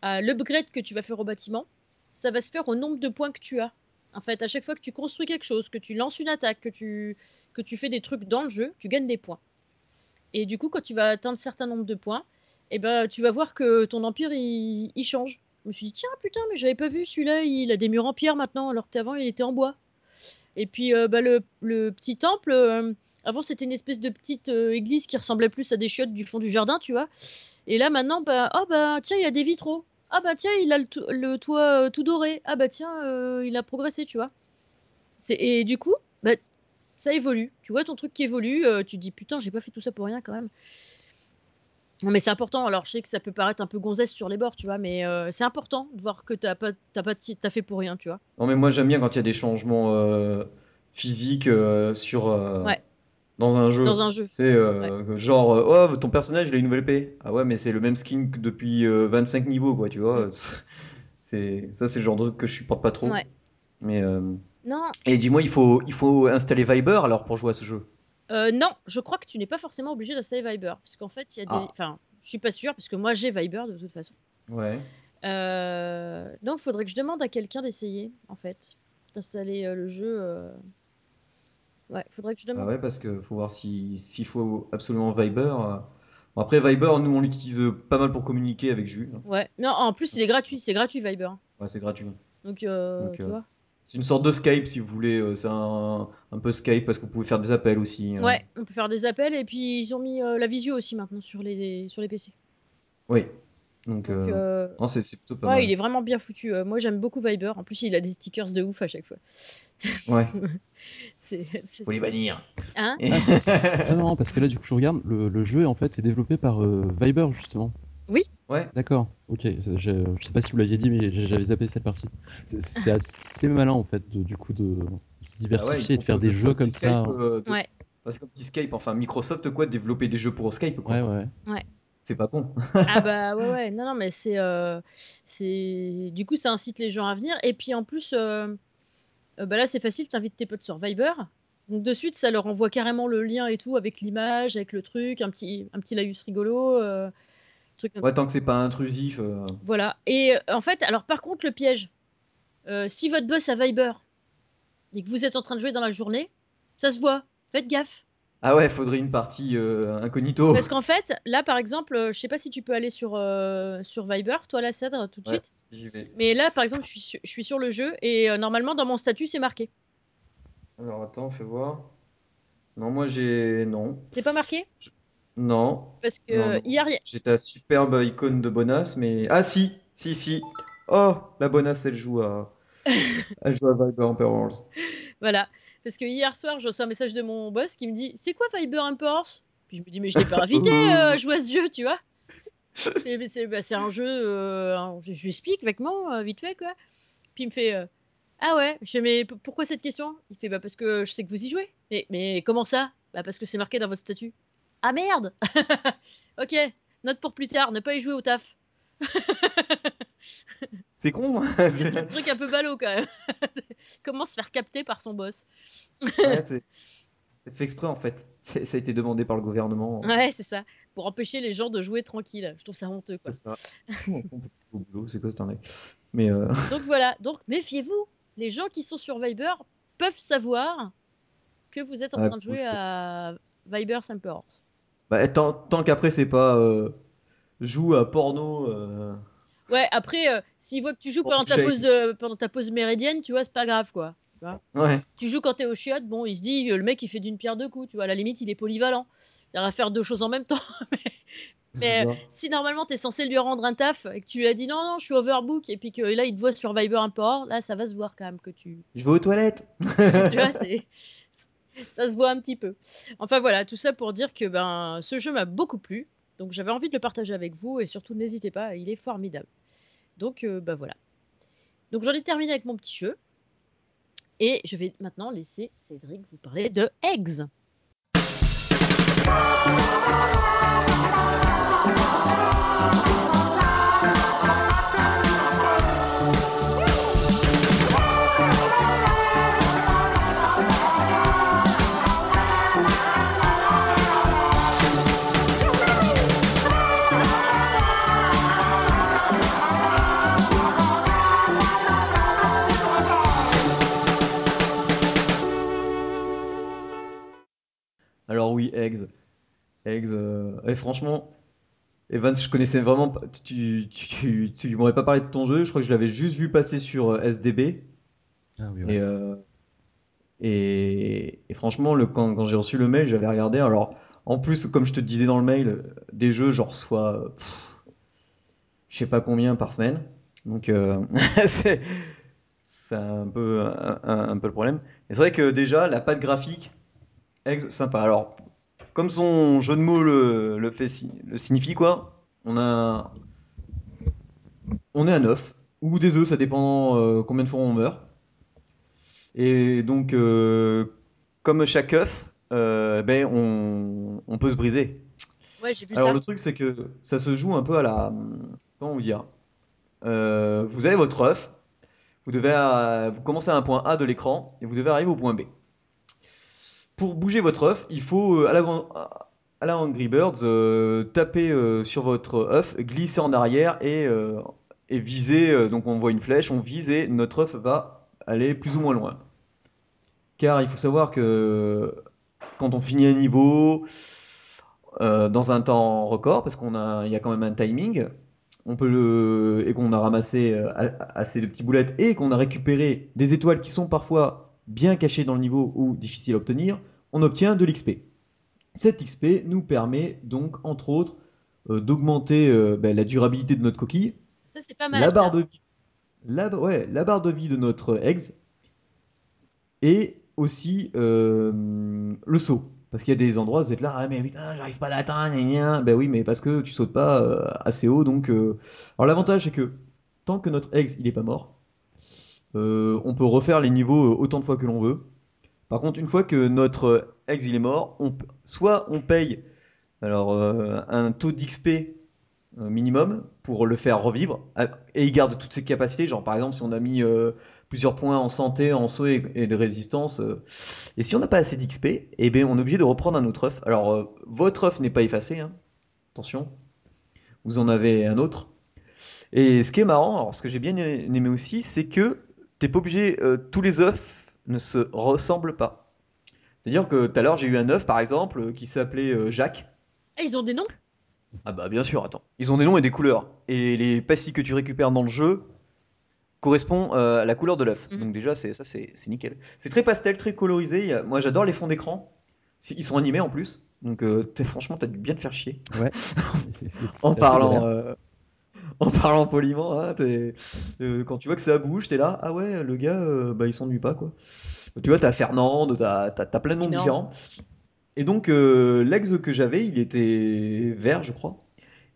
à l'upgrade que tu vas faire au bâtiment. Ça va se faire au nombre de points que tu as. En fait, à chaque fois que tu construis quelque chose, que tu lances une attaque, que tu, que tu fais des trucs dans le jeu, tu gagnes des points. Et du coup, quand tu vas atteindre un certain nombre de points, eh ben, tu vas voir que ton empire il, il change. Je me suis dit, tiens, putain, mais j'avais pas vu celui-là, il a des murs en pierre maintenant, alors qu'avant il était en bois. Et puis, euh, bah, le, le petit temple, euh, avant c'était une espèce de petite euh, église qui ressemblait plus à des chiottes du fond du jardin, tu vois. Et là maintenant, bah, oh bah tiens, il y a des vitraux. Ah bah tiens, il a le, to- le toit tout doré. Ah bah tiens, il a progressé, tu vois. Et du coup, bah, ça évolue. Tu vois ton truc qui évolue, tu te dis putain, j'ai pas fait tout ça pour rien quand même. Non, mais c'est important. Alors, je sais que ça peut paraître un peu gonzesse sur les bords, tu vois, mais euh, c'est important de voir que t'as pas, t'as pas, t'as fait pour rien, tu vois. Non, mais moi j'aime bien quand il y a des changements euh, physiques euh, sur Ouais. dans un jeu. Dans un jeu. C'est genre oh ton personnage il a une nouvelle épée. Ah ouais mais c'est le même skin que depuis euh, 25 niveaux quoi tu vois. Mm. C'est ça c'est le genre de truc que je supporte pas trop. Ouais. Mais Non, et dis-moi il faut il faut installer Viber alors pour jouer à ce jeu? Euh, non, je crois que tu n'es pas forcément obligé d'installer Viber, puisqu'en fait, il y a des. Ah. Enfin, je suis pas sûre, parce que moi j'ai Viber de toute façon. Ouais. Euh, Donc, il faudrait que je demande à quelqu'un d'essayer, en fait, d'installer euh, le jeu. Ouais, faudrait que je Ah demande. ouais parce que faut voir si s'il faut absolument Viber. Bon, après Viber nous on l'utilise pas mal pour communiquer avec Jules. Ouais, non, en plus, il est gratuit, c'est gratuit Viber. Ouais c'est gratuit. Donc, Donc, tu vois. C'est une sorte de Skype si vous voulez. euh, C'est un, un peu Skype parce que vous pouvez faire des appels aussi. euh. Ouais, on peut faire des appels, et puis ils ont mis euh, la visio aussi maintenant sur les, sur les PC. Oui. Donc, Donc, euh, euh, non, c'est c'est plutôt pas ouais, mal. il est vraiment bien foutu. Moi, j'aime beaucoup Viber. En plus, il a des stickers de ouf à chaque fois. Ouais, c'est, c'est- faut les bannir. Hein Ah non, parce que là, du coup, je regarde, le, le jeu, en fait, c'est développé par euh, Viber, justement. Ouais. D'accord, ok. Je, je sais pas si vous l'aviez dit, mais j'avais zappé cette partie. C'est- assez malin, en fait, de- du coup, de, se Ah ouais, diversifier et ils de faire des jeux comme ça. Skype, hein. euh, de- Ouais. c'est comme si Skype, enfin Microsoft quoi, développer des jeux pour Skype quoi. Ouais, ouais. C'est pas con. Ah bah ouais ouais non non mais c'est euh, c'est du coup ça incite les gens à venir et puis en plus euh, euh, bah là c'est facile t'invites tes potes sur Viber donc de suite ça leur envoie carrément le lien et tout avec l'image avec le truc un petit un petit laïus rigolo euh, truc Ouais, tant que c'est pas intrusif. euh, voilà et euh, en fait alors par contre le piège euh, si votre boss a Viber et que vous êtes en train de jouer dans la journée ça se voit faites gaffe Ah ouais, faudrait une partie euh, incognito. parce qu'en fait là par exemple euh, je sais pas si tu peux aller sur euh, sur Viber toi la Cèdre tout de Ouais. suite J'y vais. Mais là, par exemple, je suis sur, je suis sur le jeu et normalement, dans mon statut, c'est marqué. Alors attends, fais voir. Non, moi j'ai non. C'est pas marqué? Non. Parce que Non, non. hier, J'ai ta superbe icône de bonasse, mais. Ah si, si, si. Oh, la bonasse, elle joue à. elle joue à Viber Emperors. voilà. Parce que hier soir, je reçois un message de mon boss qui me dit C'est quoi Viber Imports Puis je me dis Mais je t'ai pas invité euh, à jouer à ce jeu, tu vois. C'est bah, c'est un jeu, euh, je lui explique vaguement, euh, vite fait, quoi. Puis il me fait euh, Ah ouais Je Mais pourquoi cette question? Il fait Bah parce que je sais que vous y jouez. Mais, mais comment ça? Bah parce que c'est marqué dans votre statut. Ah merde Ok, note pour plus tard, ne pas y jouer au taf. C'est con. C'est un truc un peu ballot quand même. Comment se faire capter par son boss Ouais, c'est fait exprès en fait. Ça a été demandé par le gouvernement. Ouais, c'est ça. Pour empêcher les gens de jouer tranquille. Je trouve ça honteux quoi. C'est quoi cette Mais euh, Donc voilà. Donc méfiez-vous. Les gens qui sont sur Viber peuvent savoir que vous êtes en Ah, train de jouer à Viber Emperors. Bah, tant, tant qu'après c'est pas euh, joue à porno. euh, Ouais, après, euh, s'ils voient que tu joues pendant ta, pause de, pendant ta pause méridienne, tu vois, c'est pas grave quoi. Ouais. Tu joues quand t'es au chiottes, bon, il se dit, le mec il fait d'une pierre deux coups, tu vois, à la limite il est polyvalent. Il va faire deux choses en même temps. Mais euh, si normalement t'es censé lui rendre un taf et que tu lui as dit non, non, je suis overbook et puis que là il te voit sur Viber un peu hors, là ça va se voir quand même que tu. Je vais aux toilettes. tu vois, c'est. Ça se voit un petit peu. Enfin voilà, tout ça pour dire que ben, ce jeu m'a beaucoup plu. Donc j'avais envie de le partager avec vous et surtout n'hésitez pas, il est formidable. Donc euh, ben voilà. Donc j'en ai terminé avec mon petit jeu. Et je vais maintenant laisser Cédric vous parler de Eggs. Alors oui, Eggs. Eggs. euh, et franchement, Evans, je connaissais vraiment pas. Tu, tu, tu, tu m'aurais pas parlé de ton jeu. Je crois que je l'avais juste vu passer sur euh, SDB. Ah oui, ouais. Et, euh, et, et franchement, le, quand, quand j'ai reçu le mail, j'avais regardé. Alors, en plus, comme je te disais dans le mail, euh, des jeux, j'en reçois, euh, pff, je sais pas combien par semaine. Donc, euh, c'est c'est un peu, un, un- un peu le problème. Et c'est vrai que déjà, la patte graphique, ex, sympa. Alors, comme son jeu de mots le, le, fait, si- le signifie, quoi, on a, on est à 9 ou des œufs, ça dépend euh, combien de fois on meurt. Et donc, euh, comme chaque œuf, euh, ben, on, on peut se briser. Ouais, j'ai vu Alors ça. le truc c'est que ça se joue un peu à la comment vous dire Euh, vous avez votre œuf vous devez à- vous commencez à un point A de l'écran et vous devez arriver au point B pour bouger votre œuf il faut euh, à la Angry Birds euh, taper euh, sur votre œuf glisser en arrière et, et viser donc on voit une flèche on vise et notre œuf va aller plus ou moins loin. Car il faut savoir que quand on finit un niveau dans un temps record, parce qu'on a, il y a quand même un timing, on peut le, et qu'on a ramassé assez de petites boulettes et qu'on a récupéré des étoiles qui sont parfois bien cachées dans le niveau ou difficiles à obtenir, on obtient de l'XP. Cet XP nous permet donc, entre autres, euh, d'augmenter euh, ben, la durabilité de notre coquille, Ça, c'est pas mal. la ça. barre de vie, la, ouais, la barre de vie de notre eggs et aussi euh, le saut. Parce qu'il y a des endroits où vous êtes là, ah mais putain, j'arrive pas à l'atteindre. Ben oui, mais parce que tu sautes pas assez haut. Donc, alors l'avantage c'est que tant que notre eggs il est pas mort, euh, on peut refaire les niveaux euh, autant de fois que l'on veut. Par contre, une fois que notre eggs il est mort, soit on paye alors euh, un taux d'XP euh, minimum pour le faire revivre et il garde toutes ses capacités. Genre par exemple si on a mis euh, plusieurs points en santé, en saut et, de résistance, euh, et si on n'a pas assez d'XP, eh bien on est obligé de reprendre un autre œuf. Alors euh, votre œuf n'est pas effacé, hein. attention, vous en avez un autre. Et ce qui est marrant, alors ce que j'ai bien aimé aussi, c'est que t'es pas obligé, euh, tous les œufs ne se ressemblent pas. C'est-à-dire que tout à l'heure j'ai eu un œuf par exemple euh, qui s'appelait euh, Jacques. Ah, ils ont des noms? Ah bah bien sûr, attends. Ils ont des noms et des couleurs. Et les pastilles que tu récupères dans le jeu correspondent euh, à la couleur de l'œuf. Mhm. Donc déjà, c'est ça, c'est nickel. C'est très pastel, très colorisé. A- Moi, j'adore les fonds d'écran. Si- Ils sont animés en plus. Donc euh, t'es- franchement, t'as dû bien te faire chier. Ouais. En parlant, euh, en parlant poliment, hein, t'es- euh, quand tu vois que ça bouge, t'es là, ah ouais, le gars, euh, bah il s'ennuie pas quoi. Tu vois, t'as Fernande, t'as t'as- t'as plein de noms Énorme. différents. Et donc euh, l'ex que j'avais, il était vert, je crois,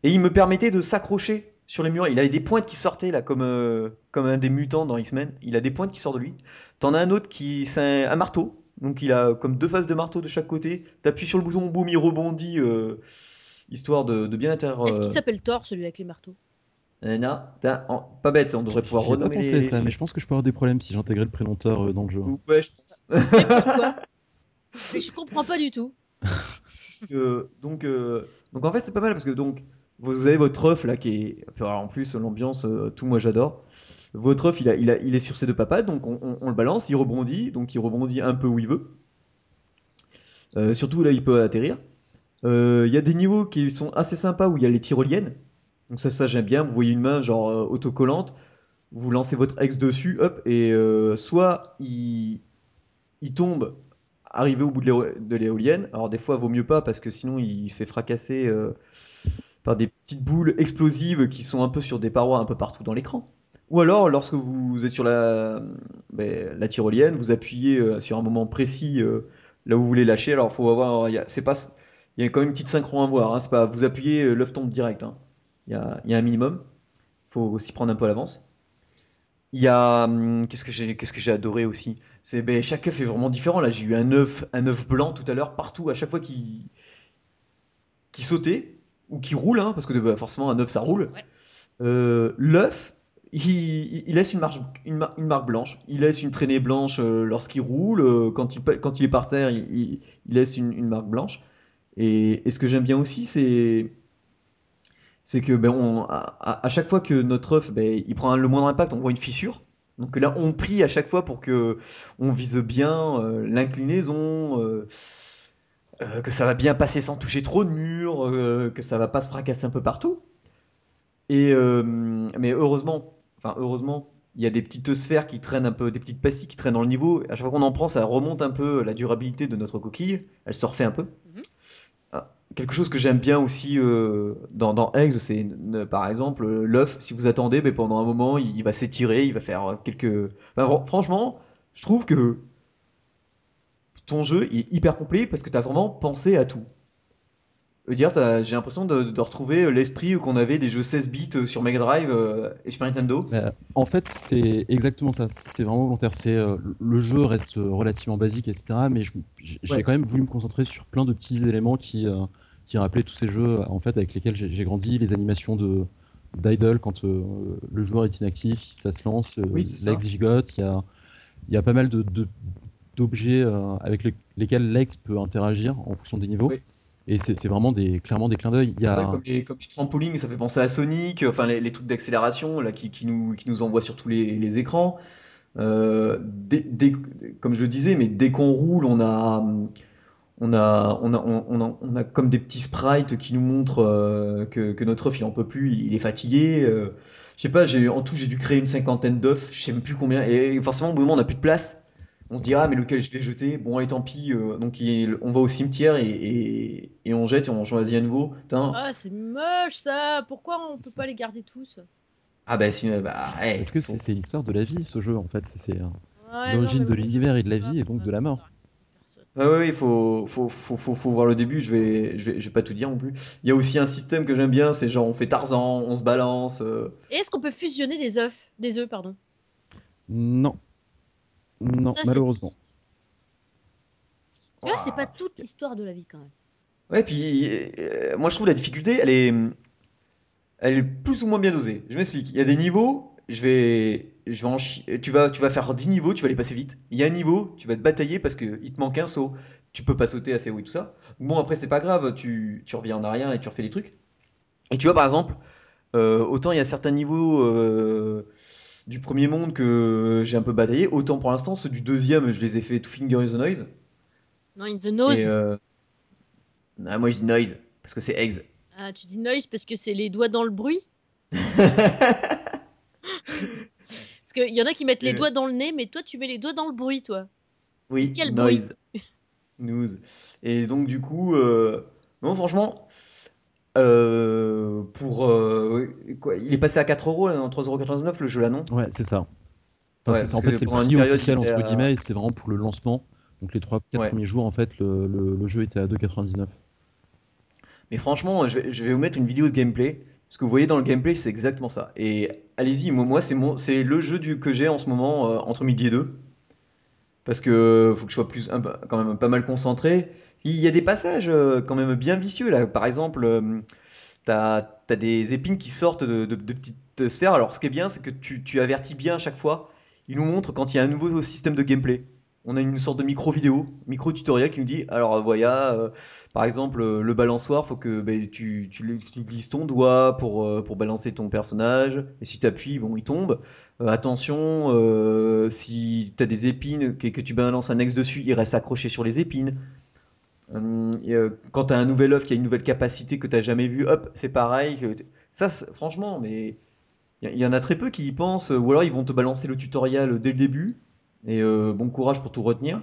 et il me permettait de s'accrocher sur les murs. Il avait des pointes qui sortaient là, comme euh, comme un des mutants dans X-Men. Il a des pointes qui sortent de lui. T'en as un autre qui c'est un, un marteau. Donc il a comme deux faces de marteau de chaque côté. T'appuies sur le bouton, boum, il rebondit, euh, histoire de, de bien inter. Est-ce qu'il euh, s'appelle Thor, celui avec les marteaux? Pas bête, on devrait pouvoir J'ai pas renommer pensé les... à ça, mais je pense que je peux avoir des problèmes si j'intégrais le prénom Thor, euh, dans le jeu. Ouais, je pense. Pourquoi? Mais je comprends pas du tout. Euh, donc, euh, donc en fait, c'est pas mal parce que donc vous avez votre œuf là qui est. alors, en plus, l'ambiance, euh, tout moi j'adore. Votre œuf, il, a, il, a, il est sur ses deux papates, donc on, on- on le balance, il rebondit, donc il rebondit un peu où il veut. Euh, surtout là, il peut atterrir. Euh, Il y a des niveaux qui sont assez sympas où il y a les tyroliennes. Donc ça, ça j'aime bien. Vous voyez une main genre euh, autocollante, vous lancez votre ex dessus, hop, et euh, soit il, tombe arrivé au bout de l'éo- de l'éolienne. Alors des fois, vaut mieux pas parce que sinon il se fait fracasser. euh, par des petites boules explosives qui sont un peu sur des parois un peu partout dans l'écran. Ou alors, lorsque vous êtes sur la, ben, la tyrolienne, vous appuyez sur un moment précis là où vous voulez lâcher. Alors, faut avoir, c'est pas, il y a quand même une petite synchro à voir. Hein, c'est pas, vous appuyez, l'œuf tombe direct. Hein. Il y a, il y a un minimum. Faut aussi prendre un peu à l'avance. Il y a, hum, qu'est-ce que j'ai, adoré aussi? C'est, ben, chaque œuf est vraiment différent. Là, j'ai eu un œuf, un œuf blanc tout à l'heure partout. À chaque fois qu'il, qui sautait ou qui roule, hein, parce que bah, forcément un œuf ça roule. Ouais. Euh, L'œuf, il, il- il laisse une, marge, une, mar- une marque blanche. Il laisse une traînée blanche euh, lorsqu'il roule. euh, quand, il, quand il est par terre, il, il- il laisse une, une marque blanche. Et, et ce que j'aime bien aussi, c'est c'est que ben, on, à, à- chaque fois que notre œuf ben, il prend le moindre impact, on voit une fissure. Donc là, on prie à chaque fois pour que on vise bien euh, l'inclinaison, euh, euh, que ça va bien passer sans toucher trop de murs, euh, que ça va pas se fracasser un peu partout. Et euh, mais heureusement, enfin heureusement, il y a des petites sphères qui traînent un peu, des petites pastilles qui traînent dans le niveau. À chaque fois qu'on en prend, ça remonte un peu la durabilité de notre coquille. Elle se refait un peu. Mhm. Quelque chose que j'aime bien aussi euh, dans, dans Eggs, c'est euh, par exemple euh, l'œuf. Si vous attendez, ben, pendant un moment, il, va s'étirer, il va faire quelques. Enfin, fran- franchement, je trouve que ton jeu est hyper complet parce que tu as vraiment pensé à tout. Dire, j'ai l'impression de, de retrouver l'esprit qu'on avait des jeux 16 bits euh, sur Mega Drive euh, et Super Nintendo. Bah, en fait, c'est exactement ça. C'est vraiment volontaire. C'est euh, le jeu reste relativement basique, etc. Mais j'ai Ouais. quand même voulu me concentrer sur plein de petits éléments qui euh, qui rappelaient tous ces jeux en fait avec lesquels j'ai grandi, les animations de d'idle quand euh, le joueur est inactif, ça se lance, euh, Oui, l'ex gigote. Il y a il y a pas mal de de- d'objets euh, avec le- lesquels l'ex peut interagir en fonction des niveaux. Oui. Et c'est vraiment des clairement des clins d'œil. Comme, les, trampolines, ça fait penser à Sonic, enfin les, trucs d'accélération qui, nous, qui nous envoient sur tous les, écrans. Euh, comme je le disais, mais dès qu'on roule, on a, on a, on a, on, a, comme des petits sprites qui nous montrent euh, que, notre œuf il en peut plus, il est fatigué. euh, je sais pas, en tout j'ai dû créer une cinquantaine d'œufs, je sais même plus combien. Et forcément au bout d'un moment on n'a plus de place. On se dit ah mais lequel je vais jeter? Bon allez tant pis. euh, donc il- on va au cimetière et, et, et on jette et on choisit à nouveau. Putain. Ah, c'est moche ça. Pourquoi on peut pas les garder tous? Ah bah si, bah ouais. parce que c'est c'est l'histoire de la vie ce jeu en fait. C'est c'est, euh, Ouais, L'origine non, de l'univers et de la vie et donc de la mort. Ouais, ouais, il faut, faut, faut, faut, faut voir le début. Je vais, je vais, je vais pas tout dire non plus. Il y a aussi un système que j'aime bien, c'est genre on fait Tarzan, on se balance. euh. Et est-ce qu'on peut fusionner des œufs Des œufs, pardon? Non. Non, Ça, malheureusement. Tu vois, c'est pas toute l'histoire de la vie quand même. Ouais, puis euh, moi je trouve la difficulté, elle est, elle est plus ou moins bien dosée. Je m'explique. Il y a des niveaux, je vais, je vais en chi- tu vas, tu vas faire 10 niveaux, tu vas les passer vite. Il y a un niveau, tu vas te batailler parce que il te manque un saut. Tu peux pas sauter assez haut et tout ça. Bon, après c'est pas grave, tu, tu reviens en arrière et tu refais des trucs. Et tu vois par exemple, euh, autant il y a certains niveaux euh, du premier monde que j'ai un peu bataillé, autant pour l'instant ceux du deuxième, je les ai fait tout finger in the noise. Non, in the nose. Euh, ah, moi je dis noise parce que c'est eggs. Ah, tu dis noise parce que c'est les doigts dans le bruit? Parce qu'il y en a qui mettent les Euh. doigts dans le nez, mais toi tu mets les doigts dans le bruit, toi. Oui, Quel noise. News. Et donc du coup, euh, non franchement, euh, pour euh, quoi, il est passé à 4 euros, dans 3,99€ le jeu là, non? Ouais, c'est ça. Enfin, Ouais, c'est- en fait, c'est le prix officiel entre à- guillemets, et c'est vraiment pour le lancement. Donc les 3-4 Ouais. premiers jours, en fait, le, le- le jeu était à 2,99. Mais franchement, je vais, je vais vous mettre une vidéo de gameplay. Ce que vous voyez dans le gameplay, c'est exactement ça. Et allez-y, moi, moi c'est mon, c'est le jeu du, que j'ai en ce moment euh, entre midi et deux. Parce que faut que je sois plus, un quand même pas mal concentré. Il y a des passages euh, quand même bien vicieux là. Par exemple, euh, t'as, t'as des épines qui sortent de, petites sphères. Alors, ce qui est bien, c'est que tu, tu avertis bien à chaque fois. Il nous montre quand il y a un nouveau système de gameplay. On a une sorte de micro vidéo, micro tutoriel qui nous dit alors voilà, euh, par exemple euh, le balançoire, faut que ben, tu, tu, tu glisses ton doigt pour, balancer ton personnage. Et si tu bon, il tombe. Attention, si tu as des épines que, que tu balances un ex dessus, il reste accroché sur les épines. Hum, euh, quand tu as un nouvel œuf qui a une nouvelle capacité que tu jamais vu, hop, c'est pareil. Ça, franchement, mais il y, en a très peu qui y pensent, ou alors ils vont te balancer le tutoriel dès le début. Et euh, bon courage pour tout retenir.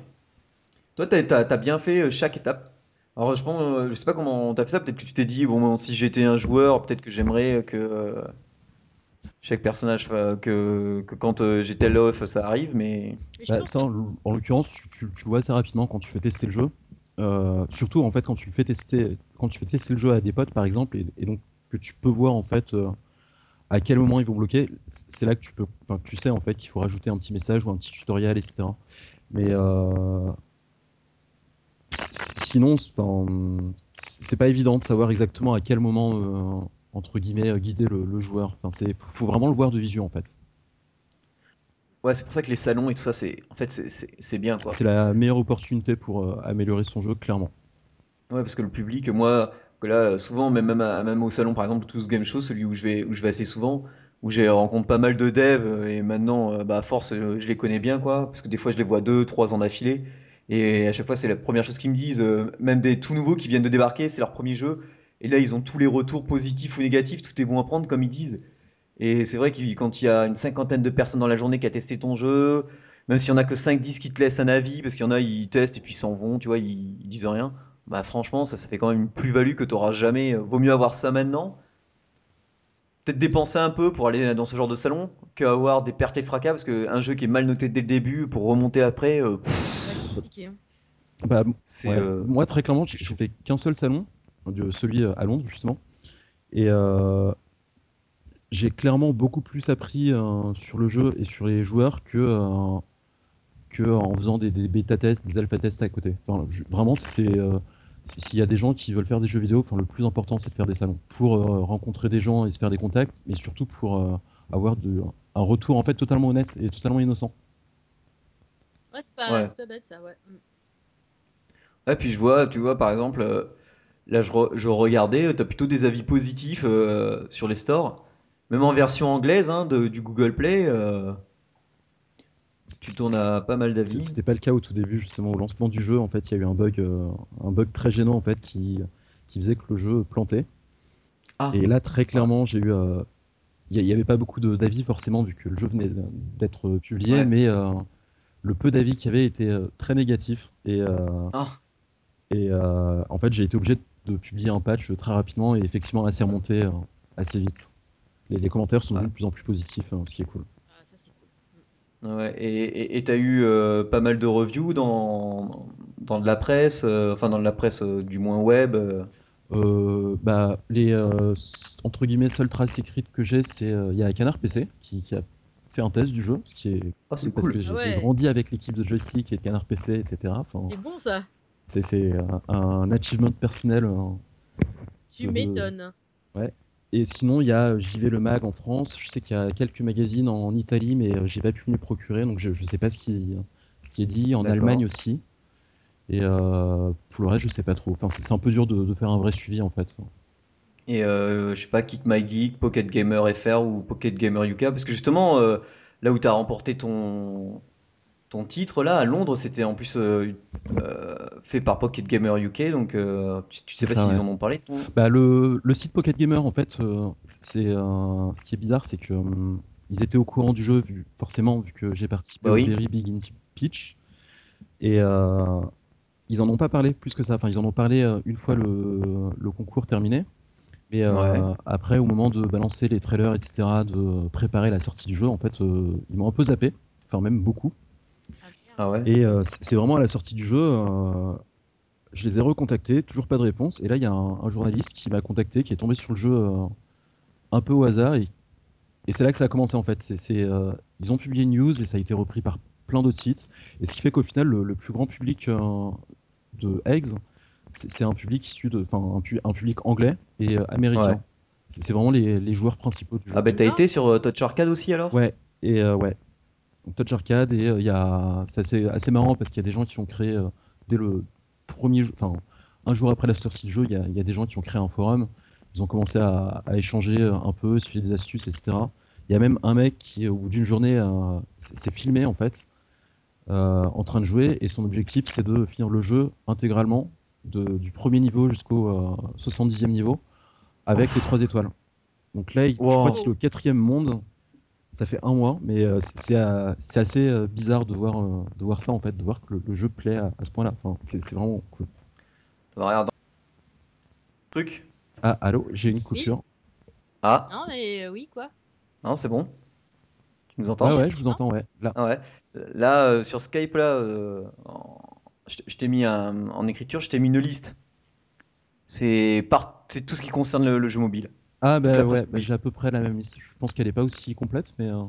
Toi, t'as- t'as bien fait euh, chaque étape. Alors je pense, je sais pas comment t'as fait ça, peut-être que tu t'es dit, bon, si j'étais un joueur, peut-être que j'aimerais que chaque personnage, que, que quand euh, j'ai tel off, ça arrive, mais... Bah, ça, en, en l'occurrence, tu, tu- tu le vois assez rapidement quand tu fais tester le jeu. Euh, surtout en fait quand tu fais tester, quand tu fais tester le jeu à des potes par exemple, et, donc que tu peux voir en fait euh, à quel moment ils vont bloquer. C'est là que tu peux, tu sais en fait qu'il faut rajouter un petit message ou un petit tutoriel, etc. Mais euh, sinon, c'est pas évident de savoir exactement à quel moment euh, entre guillemets guider le, le joueur. Enfin, c'est, faut vraiment le voir de visu en fait. Ouais, c'est pour ça que les salons et tout ça, c'est... En fait, c'est- bien, quoi. C'est la meilleure opportunité pour euh, améliorer son jeu, clairement. Ouais, parce que le public, moi, que là, souvent, même, même, à- même au salon, par exemple, Tous Game Show, celui où je vais, où je vais assez souvent, où j'ai rencontre pas mal de devs, euh, et maintenant, euh, bah, à force, je les connais bien, quoi, parce que des fois, je les vois deux, trois ans d'affilée, et à chaque fois, c'est la première chose qu'ils me disent, même des tout nouveaux qui viennent de débarquer, c'est leur premier jeu, et là, ils ont tous les retours positifs ou négatifs, tout est bon à prendre, comme ils disent. Et c'est vrai que quand il y a une cinquantaine de personnes dans la journée qui a testé ton jeu, même s'il y en a que cinq, dix qui te laissent un avis, parce qu'il y en a, ils testent et puis ils s'en vont, tu vois, ils, ils disent rien. Bah franchement, ça, ça fait quand même une plus-value que t'auras jamais. euh, Vaut mieux avoir ça maintenant. Peut-être dépenser un peu pour aller dans ce genre de salon qu'avoir des pertes et fracas, parce qu'un jeu qui est mal noté dès le début, pour remonter après, euh, pff, Ouais, c'est compliqué. hein. Bah, c'est... Ouais. euh, Moi, très clairement, j'ai fait qu'un seul salon, de- celui euh, à Londres, justement. Et euh, j'ai clairement beaucoup plus appris euh, sur le jeu et sur les joueurs que, euh, que en faisant des, des bêta tests, des alpha tests à côté. Enfin, je- vraiment, c'est euh, c'est- s'il y a des gens qui veulent faire des jeux vidéo, enfin, le plus important, c'est de faire des salons pour euh, rencontrer des gens et se faire des contacts, mais surtout pour euh, avoir de, un retour en fait totalement honnête et totalement innocent. Ouais, c'est pas, Ouais. c'est pas bête ça, ouais. Mm. Ah, puis je vois, tu vois, par exemple, euh, là je, re- je regardais, t'as plutôt des avis positifs euh, sur les stores, même en version anglaise hein, de, du Google Play, euh, tu tournes à pas mal d'avis. C'était pas le cas au tout début, justement, au lancement du jeu. En fait, il y a eu un bug, euh, un bug très gênant en fait, qui, qui faisait que le jeu plantait. Ah, Et là, très clairement, j'ai eu, euh, il n'y avait pas beaucoup d'avis forcément vu que le jeu venait d'être publié, Ouais. mais euh, le peu d'avis qu'il y avait était euh, très négatif. Et, euh, ah, et euh, en fait, j'ai été obligé de publier un patch très rapidement et effectivement, c'est remonté euh, assez vite. Les, les commentaires sont Ouais. de plus en plus positifs, hein, ce qui est cool. Ah, ça c'est cool. ouais. Et et t'as eu euh, pas mal de reviews dans, dans de la presse, euh, enfin dans de la presse euh, du moins web. euh? Euh, bah, les euh, entre guillemets seules traces écrites que j'ai, c'est euh, il y a Canard PC qui, qui a fait un test du jeu, ce qui est Ah, c'est parce cool. que j'ai Ah ouais. grandi avec l'équipe de joystick et de Canard PC, etc. Enfin, C'est bon ça. c'est c'est un, un achievement personnel. hein. Tu m'étonnes. Et sinon, il y a JV Le Mag en France. Je sais qu'il y a quelques magazines en Italie, mais euh, j'ai pas pu me les procurer, donc je, je sais pas ce qui, ce qui est dit. En. Allemagne aussi. Et euh, pour le reste, je sais pas trop. Enfin, c'est un peu dur de, de faire un vrai suivi en fait. Et euh, je sais pas, Kick My Geek, Pocket Gamer FR ou Pocket Gamer UK, parce que justement, euh, là où t'as remporté ton ton titre là à Londres, c'était en plus euh, euh, fait par Pocket Gamer UK, donc euh, tu, tu sais pas s'ils en ont parlé. Bah, le, le site Pocket Gamer, en fait, euh, c'est euh, ce qui est bizarre, c'est que ils étaient au courant du jeu, vu, forcément, vu que j'ai participé Bah oui. au Very Big Indie Pitch, et euh, ils en ont pas parlé plus que ça. Enfin, ils en ont parlé euh, une fois le, le concours terminé, mais euh, Ouais. après, au moment de balancer les trailers, etc., de préparer la sortie du jeu, en fait, euh, ils m'ont un peu zappé, enfin même beaucoup. Ah, ouais. Et euh, c'est vraiment à la sortie du jeu, euh, je les ai recontactés, toujours pas de réponse. Et là, il y a un, un journaliste qui m'a contacté, qui est tombé sur le jeu euh, un peu au hasard. Et, et c'est là que ça a commencé en fait. C'est, euh, ils ont publié une news et ça a été repris par plein d'autres sites. Et ce qui fait qu'au final, le, le plus grand public euh, de Eggs, c'est, un public issu de, enfin, un, pu- un public anglais et euh, américain. Ouais. C'est, vraiment les, les joueurs principaux du jeu. Ah bah t'as été sur euh, Touch Arcade aussi alors? Ouais, et euh, ouais. Donc, Touch Arcade, et euh, il y a... c'est assez, assez marrant parce qu'il y a des gens qui ont créé, euh, dès le premier jour, enfin, un jour après la sortie du jeu, il y a, il y a des gens qui ont créé un forum. Ils ont commencé à, à échanger euh, un peu, filer des astuces, etc. Il y a même un mec qui, au bout d'une journée, euh, s'est filmé en fait, euh, en train de jouer, et son objectif c'est de finir le jeu intégralement, de- du premier niveau jusqu'au euh, 70e niveau, avec les trois étoiles. Donc là, il- je crois Wow. qu'il est au quatrième monde. Ça fait un mois, mais euh, c'est- c'est euh, c'est assez euh, bizarre de voir, euh, de voir ça en fait, de voir que le, le jeu plaît à, à ce point-là. Enfin, c'est c'est vraiment cool. Regarde. Truc? Ah, allô, j'ai une Si. coupure. Ah, Non, mais euh, oui, quoi. non, c'est bon. Tu nous entends? Ouais, ouais, je vous entends, ouais. Là. Ah ouais. Là, euh, sur Skype, là, euh, je je t'ai mis un- en écriture, je t'ai mis une liste. C'est par... c'est tout ce qui concerne le, le jeu mobile. Ah, bah ouais, presse bah, j'ai à peu près la même liste. Je pense qu'elle est pas aussi complète, mais. euh,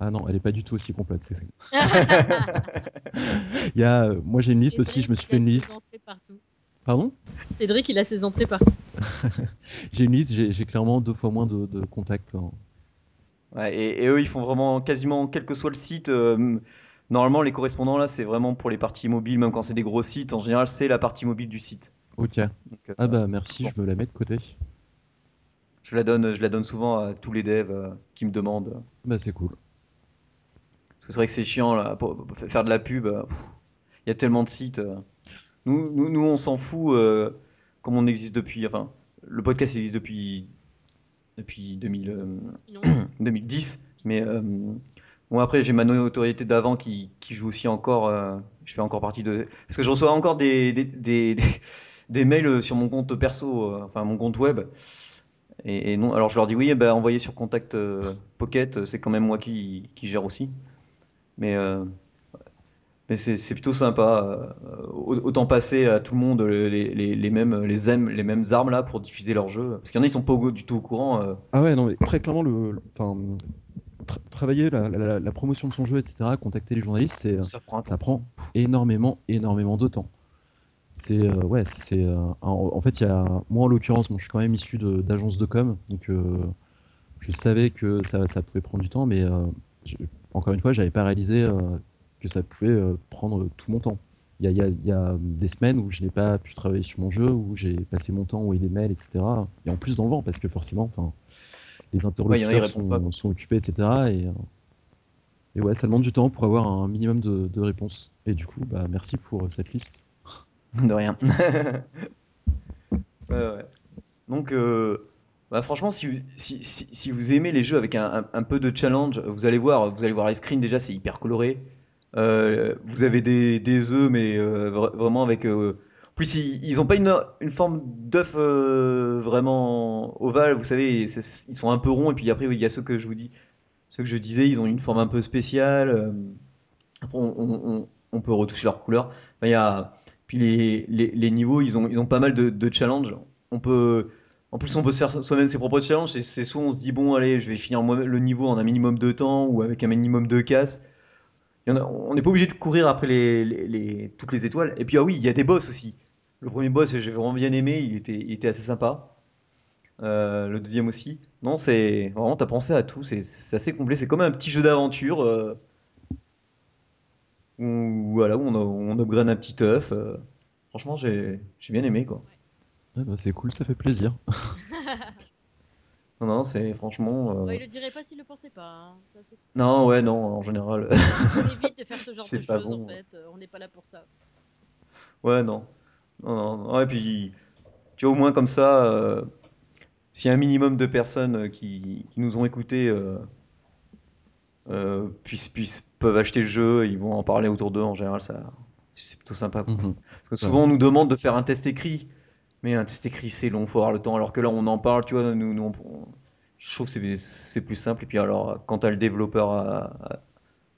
Ah non, elle est pas du tout aussi complète. c'est- Il y a, euh, moi j'ai une liste aussi, je me suis fait une liste. Pardon? Cédric, il a ses entrées partout. J'ai une liste, j'ai j'ai clairement deux fois moins de, de contacts. hein. Ouais, et, et eux, ils font vraiment quasiment, quel que soit le site, euh, normalement, les correspondants, là, c'est vraiment pour les parties mobiles, même quand c'est des gros sites, en général, c'est la partie mobile du site. Ok. Donc, euh, Ah bah merci, bon. je me la mets de côté. Je la donne, je la donne souvent à tous les devs euh, qui me demandent. Bah c'est cool. Parce que c'est vrai que c'est chiant, là, pour, pour faire de la pub, euh, il y a tellement de sites. euh. Nous, nous, nous, on s'en fout, euh, comme on existe depuis, enfin, le podcast existe depuis, depuis 2000, euh, Sinon, 2010. Mais euh, bon, après, j'ai ma notoriété d'avant qui, qui joue aussi encore. euh, je fais encore partie de. Parce que je reçois encore des, des, des, des- des mails sur mon compte perso, euh, enfin mon compte web. Et, et non, alors je leur dis oui, eh ben, envoyez sur Contact euh, Pocket, c'est quand même moi qui, qui gère aussi. Mais, euh, mais c'est plutôt sympa. euh, autant passer à tout le monde les, les, les mêmes, les, aimes, les mêmes armes là pour diffuser leur jeu. Parce qu'il y en a, ils sont pas au- du tout au courant. euh, Ah ouais, non mais très clairement, le, le- tra- travailler la, la- la promotion de son jeu, etc., contacter les journalistes, ça prend ça prend énormément, énormément de temps. C'est euh, ouais, c'est euh, en, fait il y a moi en l'occurrence, bon, je suis quand même issu de- d'agences de com, donc euh, je savais que ça, ça pouvait prendre du temps, mais encore une fois, j'avais pas réalisé que ça pouvait prendre tout mon temps. Il y a, il y a- il y a des semaines où je n'ai pas pu travailler sur mon jeu, où j'ai passé mon temps à envoyer des mails, etc. Et en plus dans le vent, parce que forcément, enfin, les il interlocuteurs sont, occupés, etc. Et, et ouais, ça demande du temps pour avoir un minimum de, de réponses. Et du coup, bah merci pour cette liste. De rien. Donc, euh, bah, franchement, si, si, si, vous aimez les jeux avec un, un, peu de challenge, vous allez voir, vous allez voir les screens déjà, c'est hyper coloré. Euh, vous avez des, des œufs, mais euh, vra- vraiment avec. En plus, ils, ils ont pas une, une forme d'œuf vraiment ovale, vous savez, ils sont un peu ronds, et puis après, il y a ceux que je vous dis, ceux que je disais, ils ont une forme un peu spéciale. Après, on, on, peut retoucher leur couleur. Il y a, puis les, les, niveaux, ils ont, ils ont pas mal de, challenges. On peut, en plus, on peut se faire soi-même ses propres challenges. C'est soit on se dit, bon, allez, je vais finir le niveau en un minimum de temps ou avec un minimum de casse. On n'est pas obligé de courir après toutes les étoiles. Et puis, ah oui, il y a des boss aussi. Le premier boss, j'ai vraiment bien aimé. Il était, assez sympa. Euh, le deuxième aussi. Non, c'est vraiment, t'as pensé à tout. C'est assez complet. C'est comme un petit jeu d'aventure. euh, voilà, où on, on upgrade un petit œuf. euh. franchement, j'ai j'ai bien aimé quoi. Ouais, bah, c'est cool, ça fait plaisir. Non, non, c'est franchement. euh, Bon, il le dirait pas s'il le pensait pas. hein, ça. Non, ouais, non, en général. On évite de faire ce genre de choses bon. en fait. euh, On n'est pas là pour ça. Ouais, non. Non, non, non. Ouais, puis, tu vois, au moins comme ça, euh, s'il y a un minimum de personnes qui, qui nous ont écoutés, euh, euh, puissent, puissent- peuvent acheter le jeu, ils vont en parler autour d'eux, en général, ça, c'est plutôt sympa. quoi. Mhm. Parce que souvent, on nous demande de faire un test écrit, mais un test écrit, c'est long, faut avoir le temps, alors que là, on en parle, tu vois, nous, nous, on- je trouve que c'est- plus simple, et puis alors, quand t'as le développeur à- à-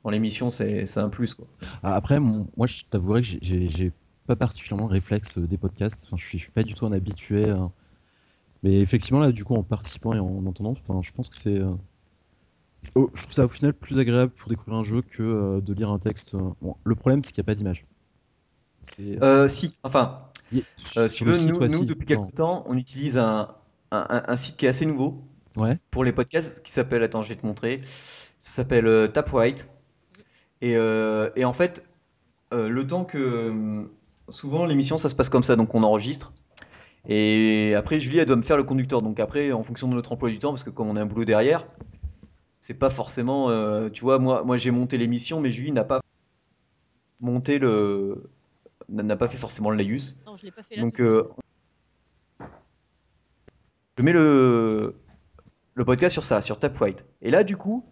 dans l'émission, c'est un plus, quoi. Ah, Après, mon- moi, je t'avouerai que j'ai- pas particulièrement le réflexe euh, des podcasts. Enfin, je suis, je suis pas du tout un habitué. euh. Mais effectivement, là, du coup, en participant et en entendant, enfin, je pense que c'est. Oh, je trouve ça au final plus agréable pour découvrir un jeu que euh, de lire un texte. euh. Bon, le problème, c'est qu'il n'y a pas d'image. Euh, si, enfin, si tu veux, nous, depuis quelques temps, on utilise un, un, un- un site qui est assez nouveau Ouais. pour les podcasts qui s'appelle, attends, je vais te montrer, ça s'appelle Tapwrite. Et, et en fait, le temps que. Souvent, l'émission, ça se passe comme ça, donc on enregistre. Et après, Julie, elle doit me faire le conducteur. Donc après, en fonction de notre emploi du temps, parce que comme on a un boulot derrière, c'est pas forcément. euh, tu vois, moi, moi j'ai monté l'émission, mais Julie n'a pas monté le. n'a pas fait forcément le laïus. Non, je l'ai pas fait là. Donc, euh, je mets le, le podcast sur ça, sur Tapwhite. Et là, du coup,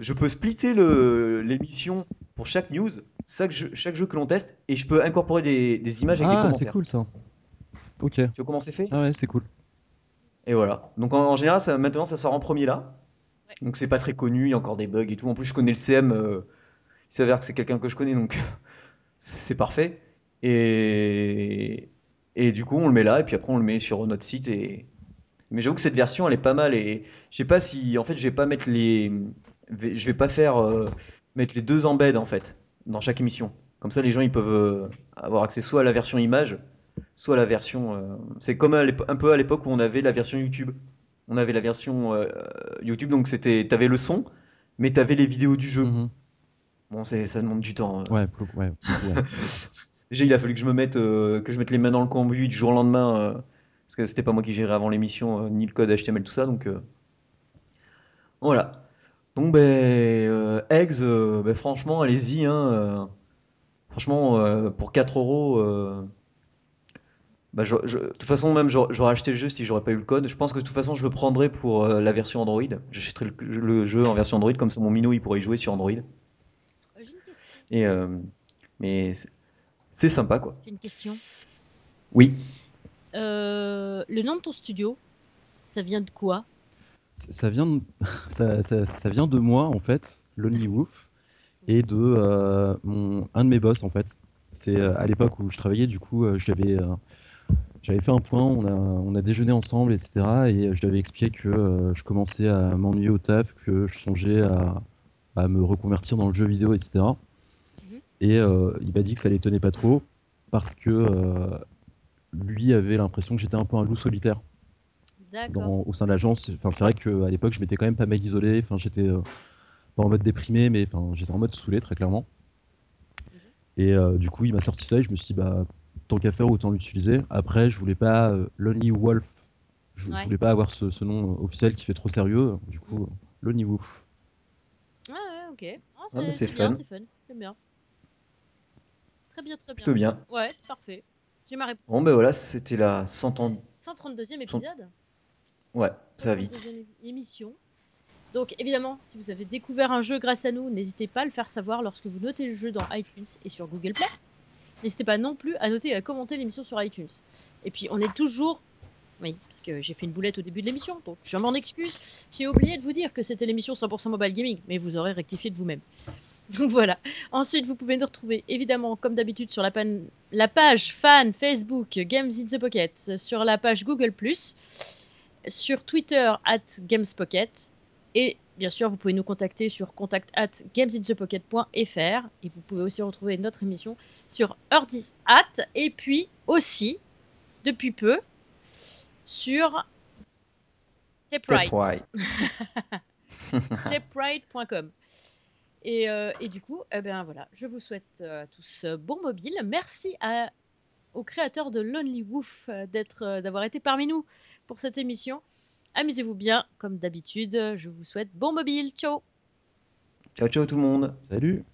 je peux splitter le- l'émission pour chaque news. chaque jeu, chaque jeu que l'on teste et je peux incorporer des, des images avec des Ah, c'est commentaires. cool ça. Ok. Tu vois comment c'est fait Ah ouais, c'est cool. Et voilà. Donc en, en général, ça, maintenant, ça sort en premier là. Donc c'est pas très connu, il y a encore des bugs et tout. En plus, je connais le CM. euh, il s'avère que c'est quelqu'un que je connais, donc c'est parfait. Et... et du coup, on le met là, et puis après, on le met sur notre site. Et... Mais j'avoue que cette version, elle est pas mal. Et je sais pas si. En fait, je vais pas mettre les. Je vais pas faire. euh, mettre les deux embeds, en fait, dans chaque émission. Comme ça, les gens, ils peuvent euh, avoir accès soit à la version image, soit à la version. C'est comme un peu à l'époque où on avait la version YouTube. On avait la version euh, YouTube, donc c'était, t'avais le son, mais t'avais les vidéos du jeu. Mhm. Bon, c'est, ça demande du temps. hein. Ouais, ouais, ouais. Déjà, il a fallu que je me mette, euh, que je mette les mains dans le cambouis du jour au lendemain, euh, parce que c'était pas moi qui gérais avant l'émission, euh, ni le code HTML, tout ça, donc euh, voilà. Donc, ben, euh, Eggs, euh, ben, franchement, allez-y, hein, euh, franchement, euh, pour 4 euros, euh, bah, je- je- de toute façon, même j'aurais acheté le jeu si j'aurais pas eu le code. Je pense que de toute façon, je le prendrais pour euh, la version Android. J'achèterais le, le jeu en version Android, comme ça mon minot il pourrait y jouer sur Android. Euh, J'ai une question. Et, euh, mais c'est- sympa, quoi. J'ai une question. Oui. Euh, le nom de ton studio, ça vient de quoi? Ça- vient de... ça, ça- ça vient de moi en fait, Lonely Wolf, et de euh, mon... un de mes boss en fait. C'est euh, à l'époque où je travaillais, du coup, euh, je lui avais, euh, j'avais fait un point, on a, on a déjeuné ensemble, etc. Et je lui avais expliqué que euh, je commençais à m'ennuyer au taf, que je songeais à, à me reconvertir dans le jeu vidéo, etc. Mhm. Et euh, il m'a dit que ça l'étonnait pas trop, parce que euh, lui avait l'impression que j'étais un peu un loup solitaire dans- au sein de l'agence. Enfin, c'est vrai qu'à l'époque, je m'étais quand même pas mal isolé. Enfin, j'étais pas en mode déprimé, mais enfin, j'étais en mode saoulé, très clairement. Et euh, du coup, il m'a sorti ça et je me suis dit, bah, tant qu'à faire, autant l'utiliser. Après, je voulais pas euh, Lonely Wolf. Je, je Ouais. voulais pas avoir ce, ce nom euh, officiel qui fait trop sérieux. Du coup, euh, Lonely Wolf. Ah ouais, ok. Ah, Ah, c'est c'est c'est bien, fun. c'est fun. J'aime bien. Très bien, très bien. Plutôt bien. Ouais, parfait. J'ai ma réponse. Bon, ben voilà, c'était la 130. 132e épisode. Ouais, ça va vite. 132e émission. Donc évidemment, si vous avez découvert un jeu grâce à nous, n'hésitez pas à le faire savoir lorsque vous notez le jeu dans iTunes et sur Google Play. N'hésitez pas non plus à noter et à commenter l'émission sur iTunes. Et puis on est toujours... Oui, parce que j'ai fait une boulette au début de l'émission, donc je m'en excuse. J'ai oublié de vous dire que c'était l'émission 100% Mobile Gaming, mais vous aurez rectifié de vous-même. Donc voilà. Ensuite, vous pouvez nous retrouver évidemment, comme d'habitude, sur la, la page fan Facebook Games in the Pocket, sur la page Google, sur Twitter at GamesPocket. Et bien sûr, vous pouvez nous contacter sur contact at gamesinthepocket.fr. Et vous pouvez aussi retrouver notre émission sur Earthis at. Et puis depuis peu, sur Taprite. Right. taprite.com. Et, euh, et du coup, eh bien voilà, je vous souhaite euh, à tous euh, bon mobile. Merci à, au créateur de Lonely Wolf euh, d'être, d'avoir été parmi nous pour cette émission. Amusez-vous bien, comme d'habitude. Je vous souhaite bon mobile. Ciao Ciao, ciao tout le monde. Salut!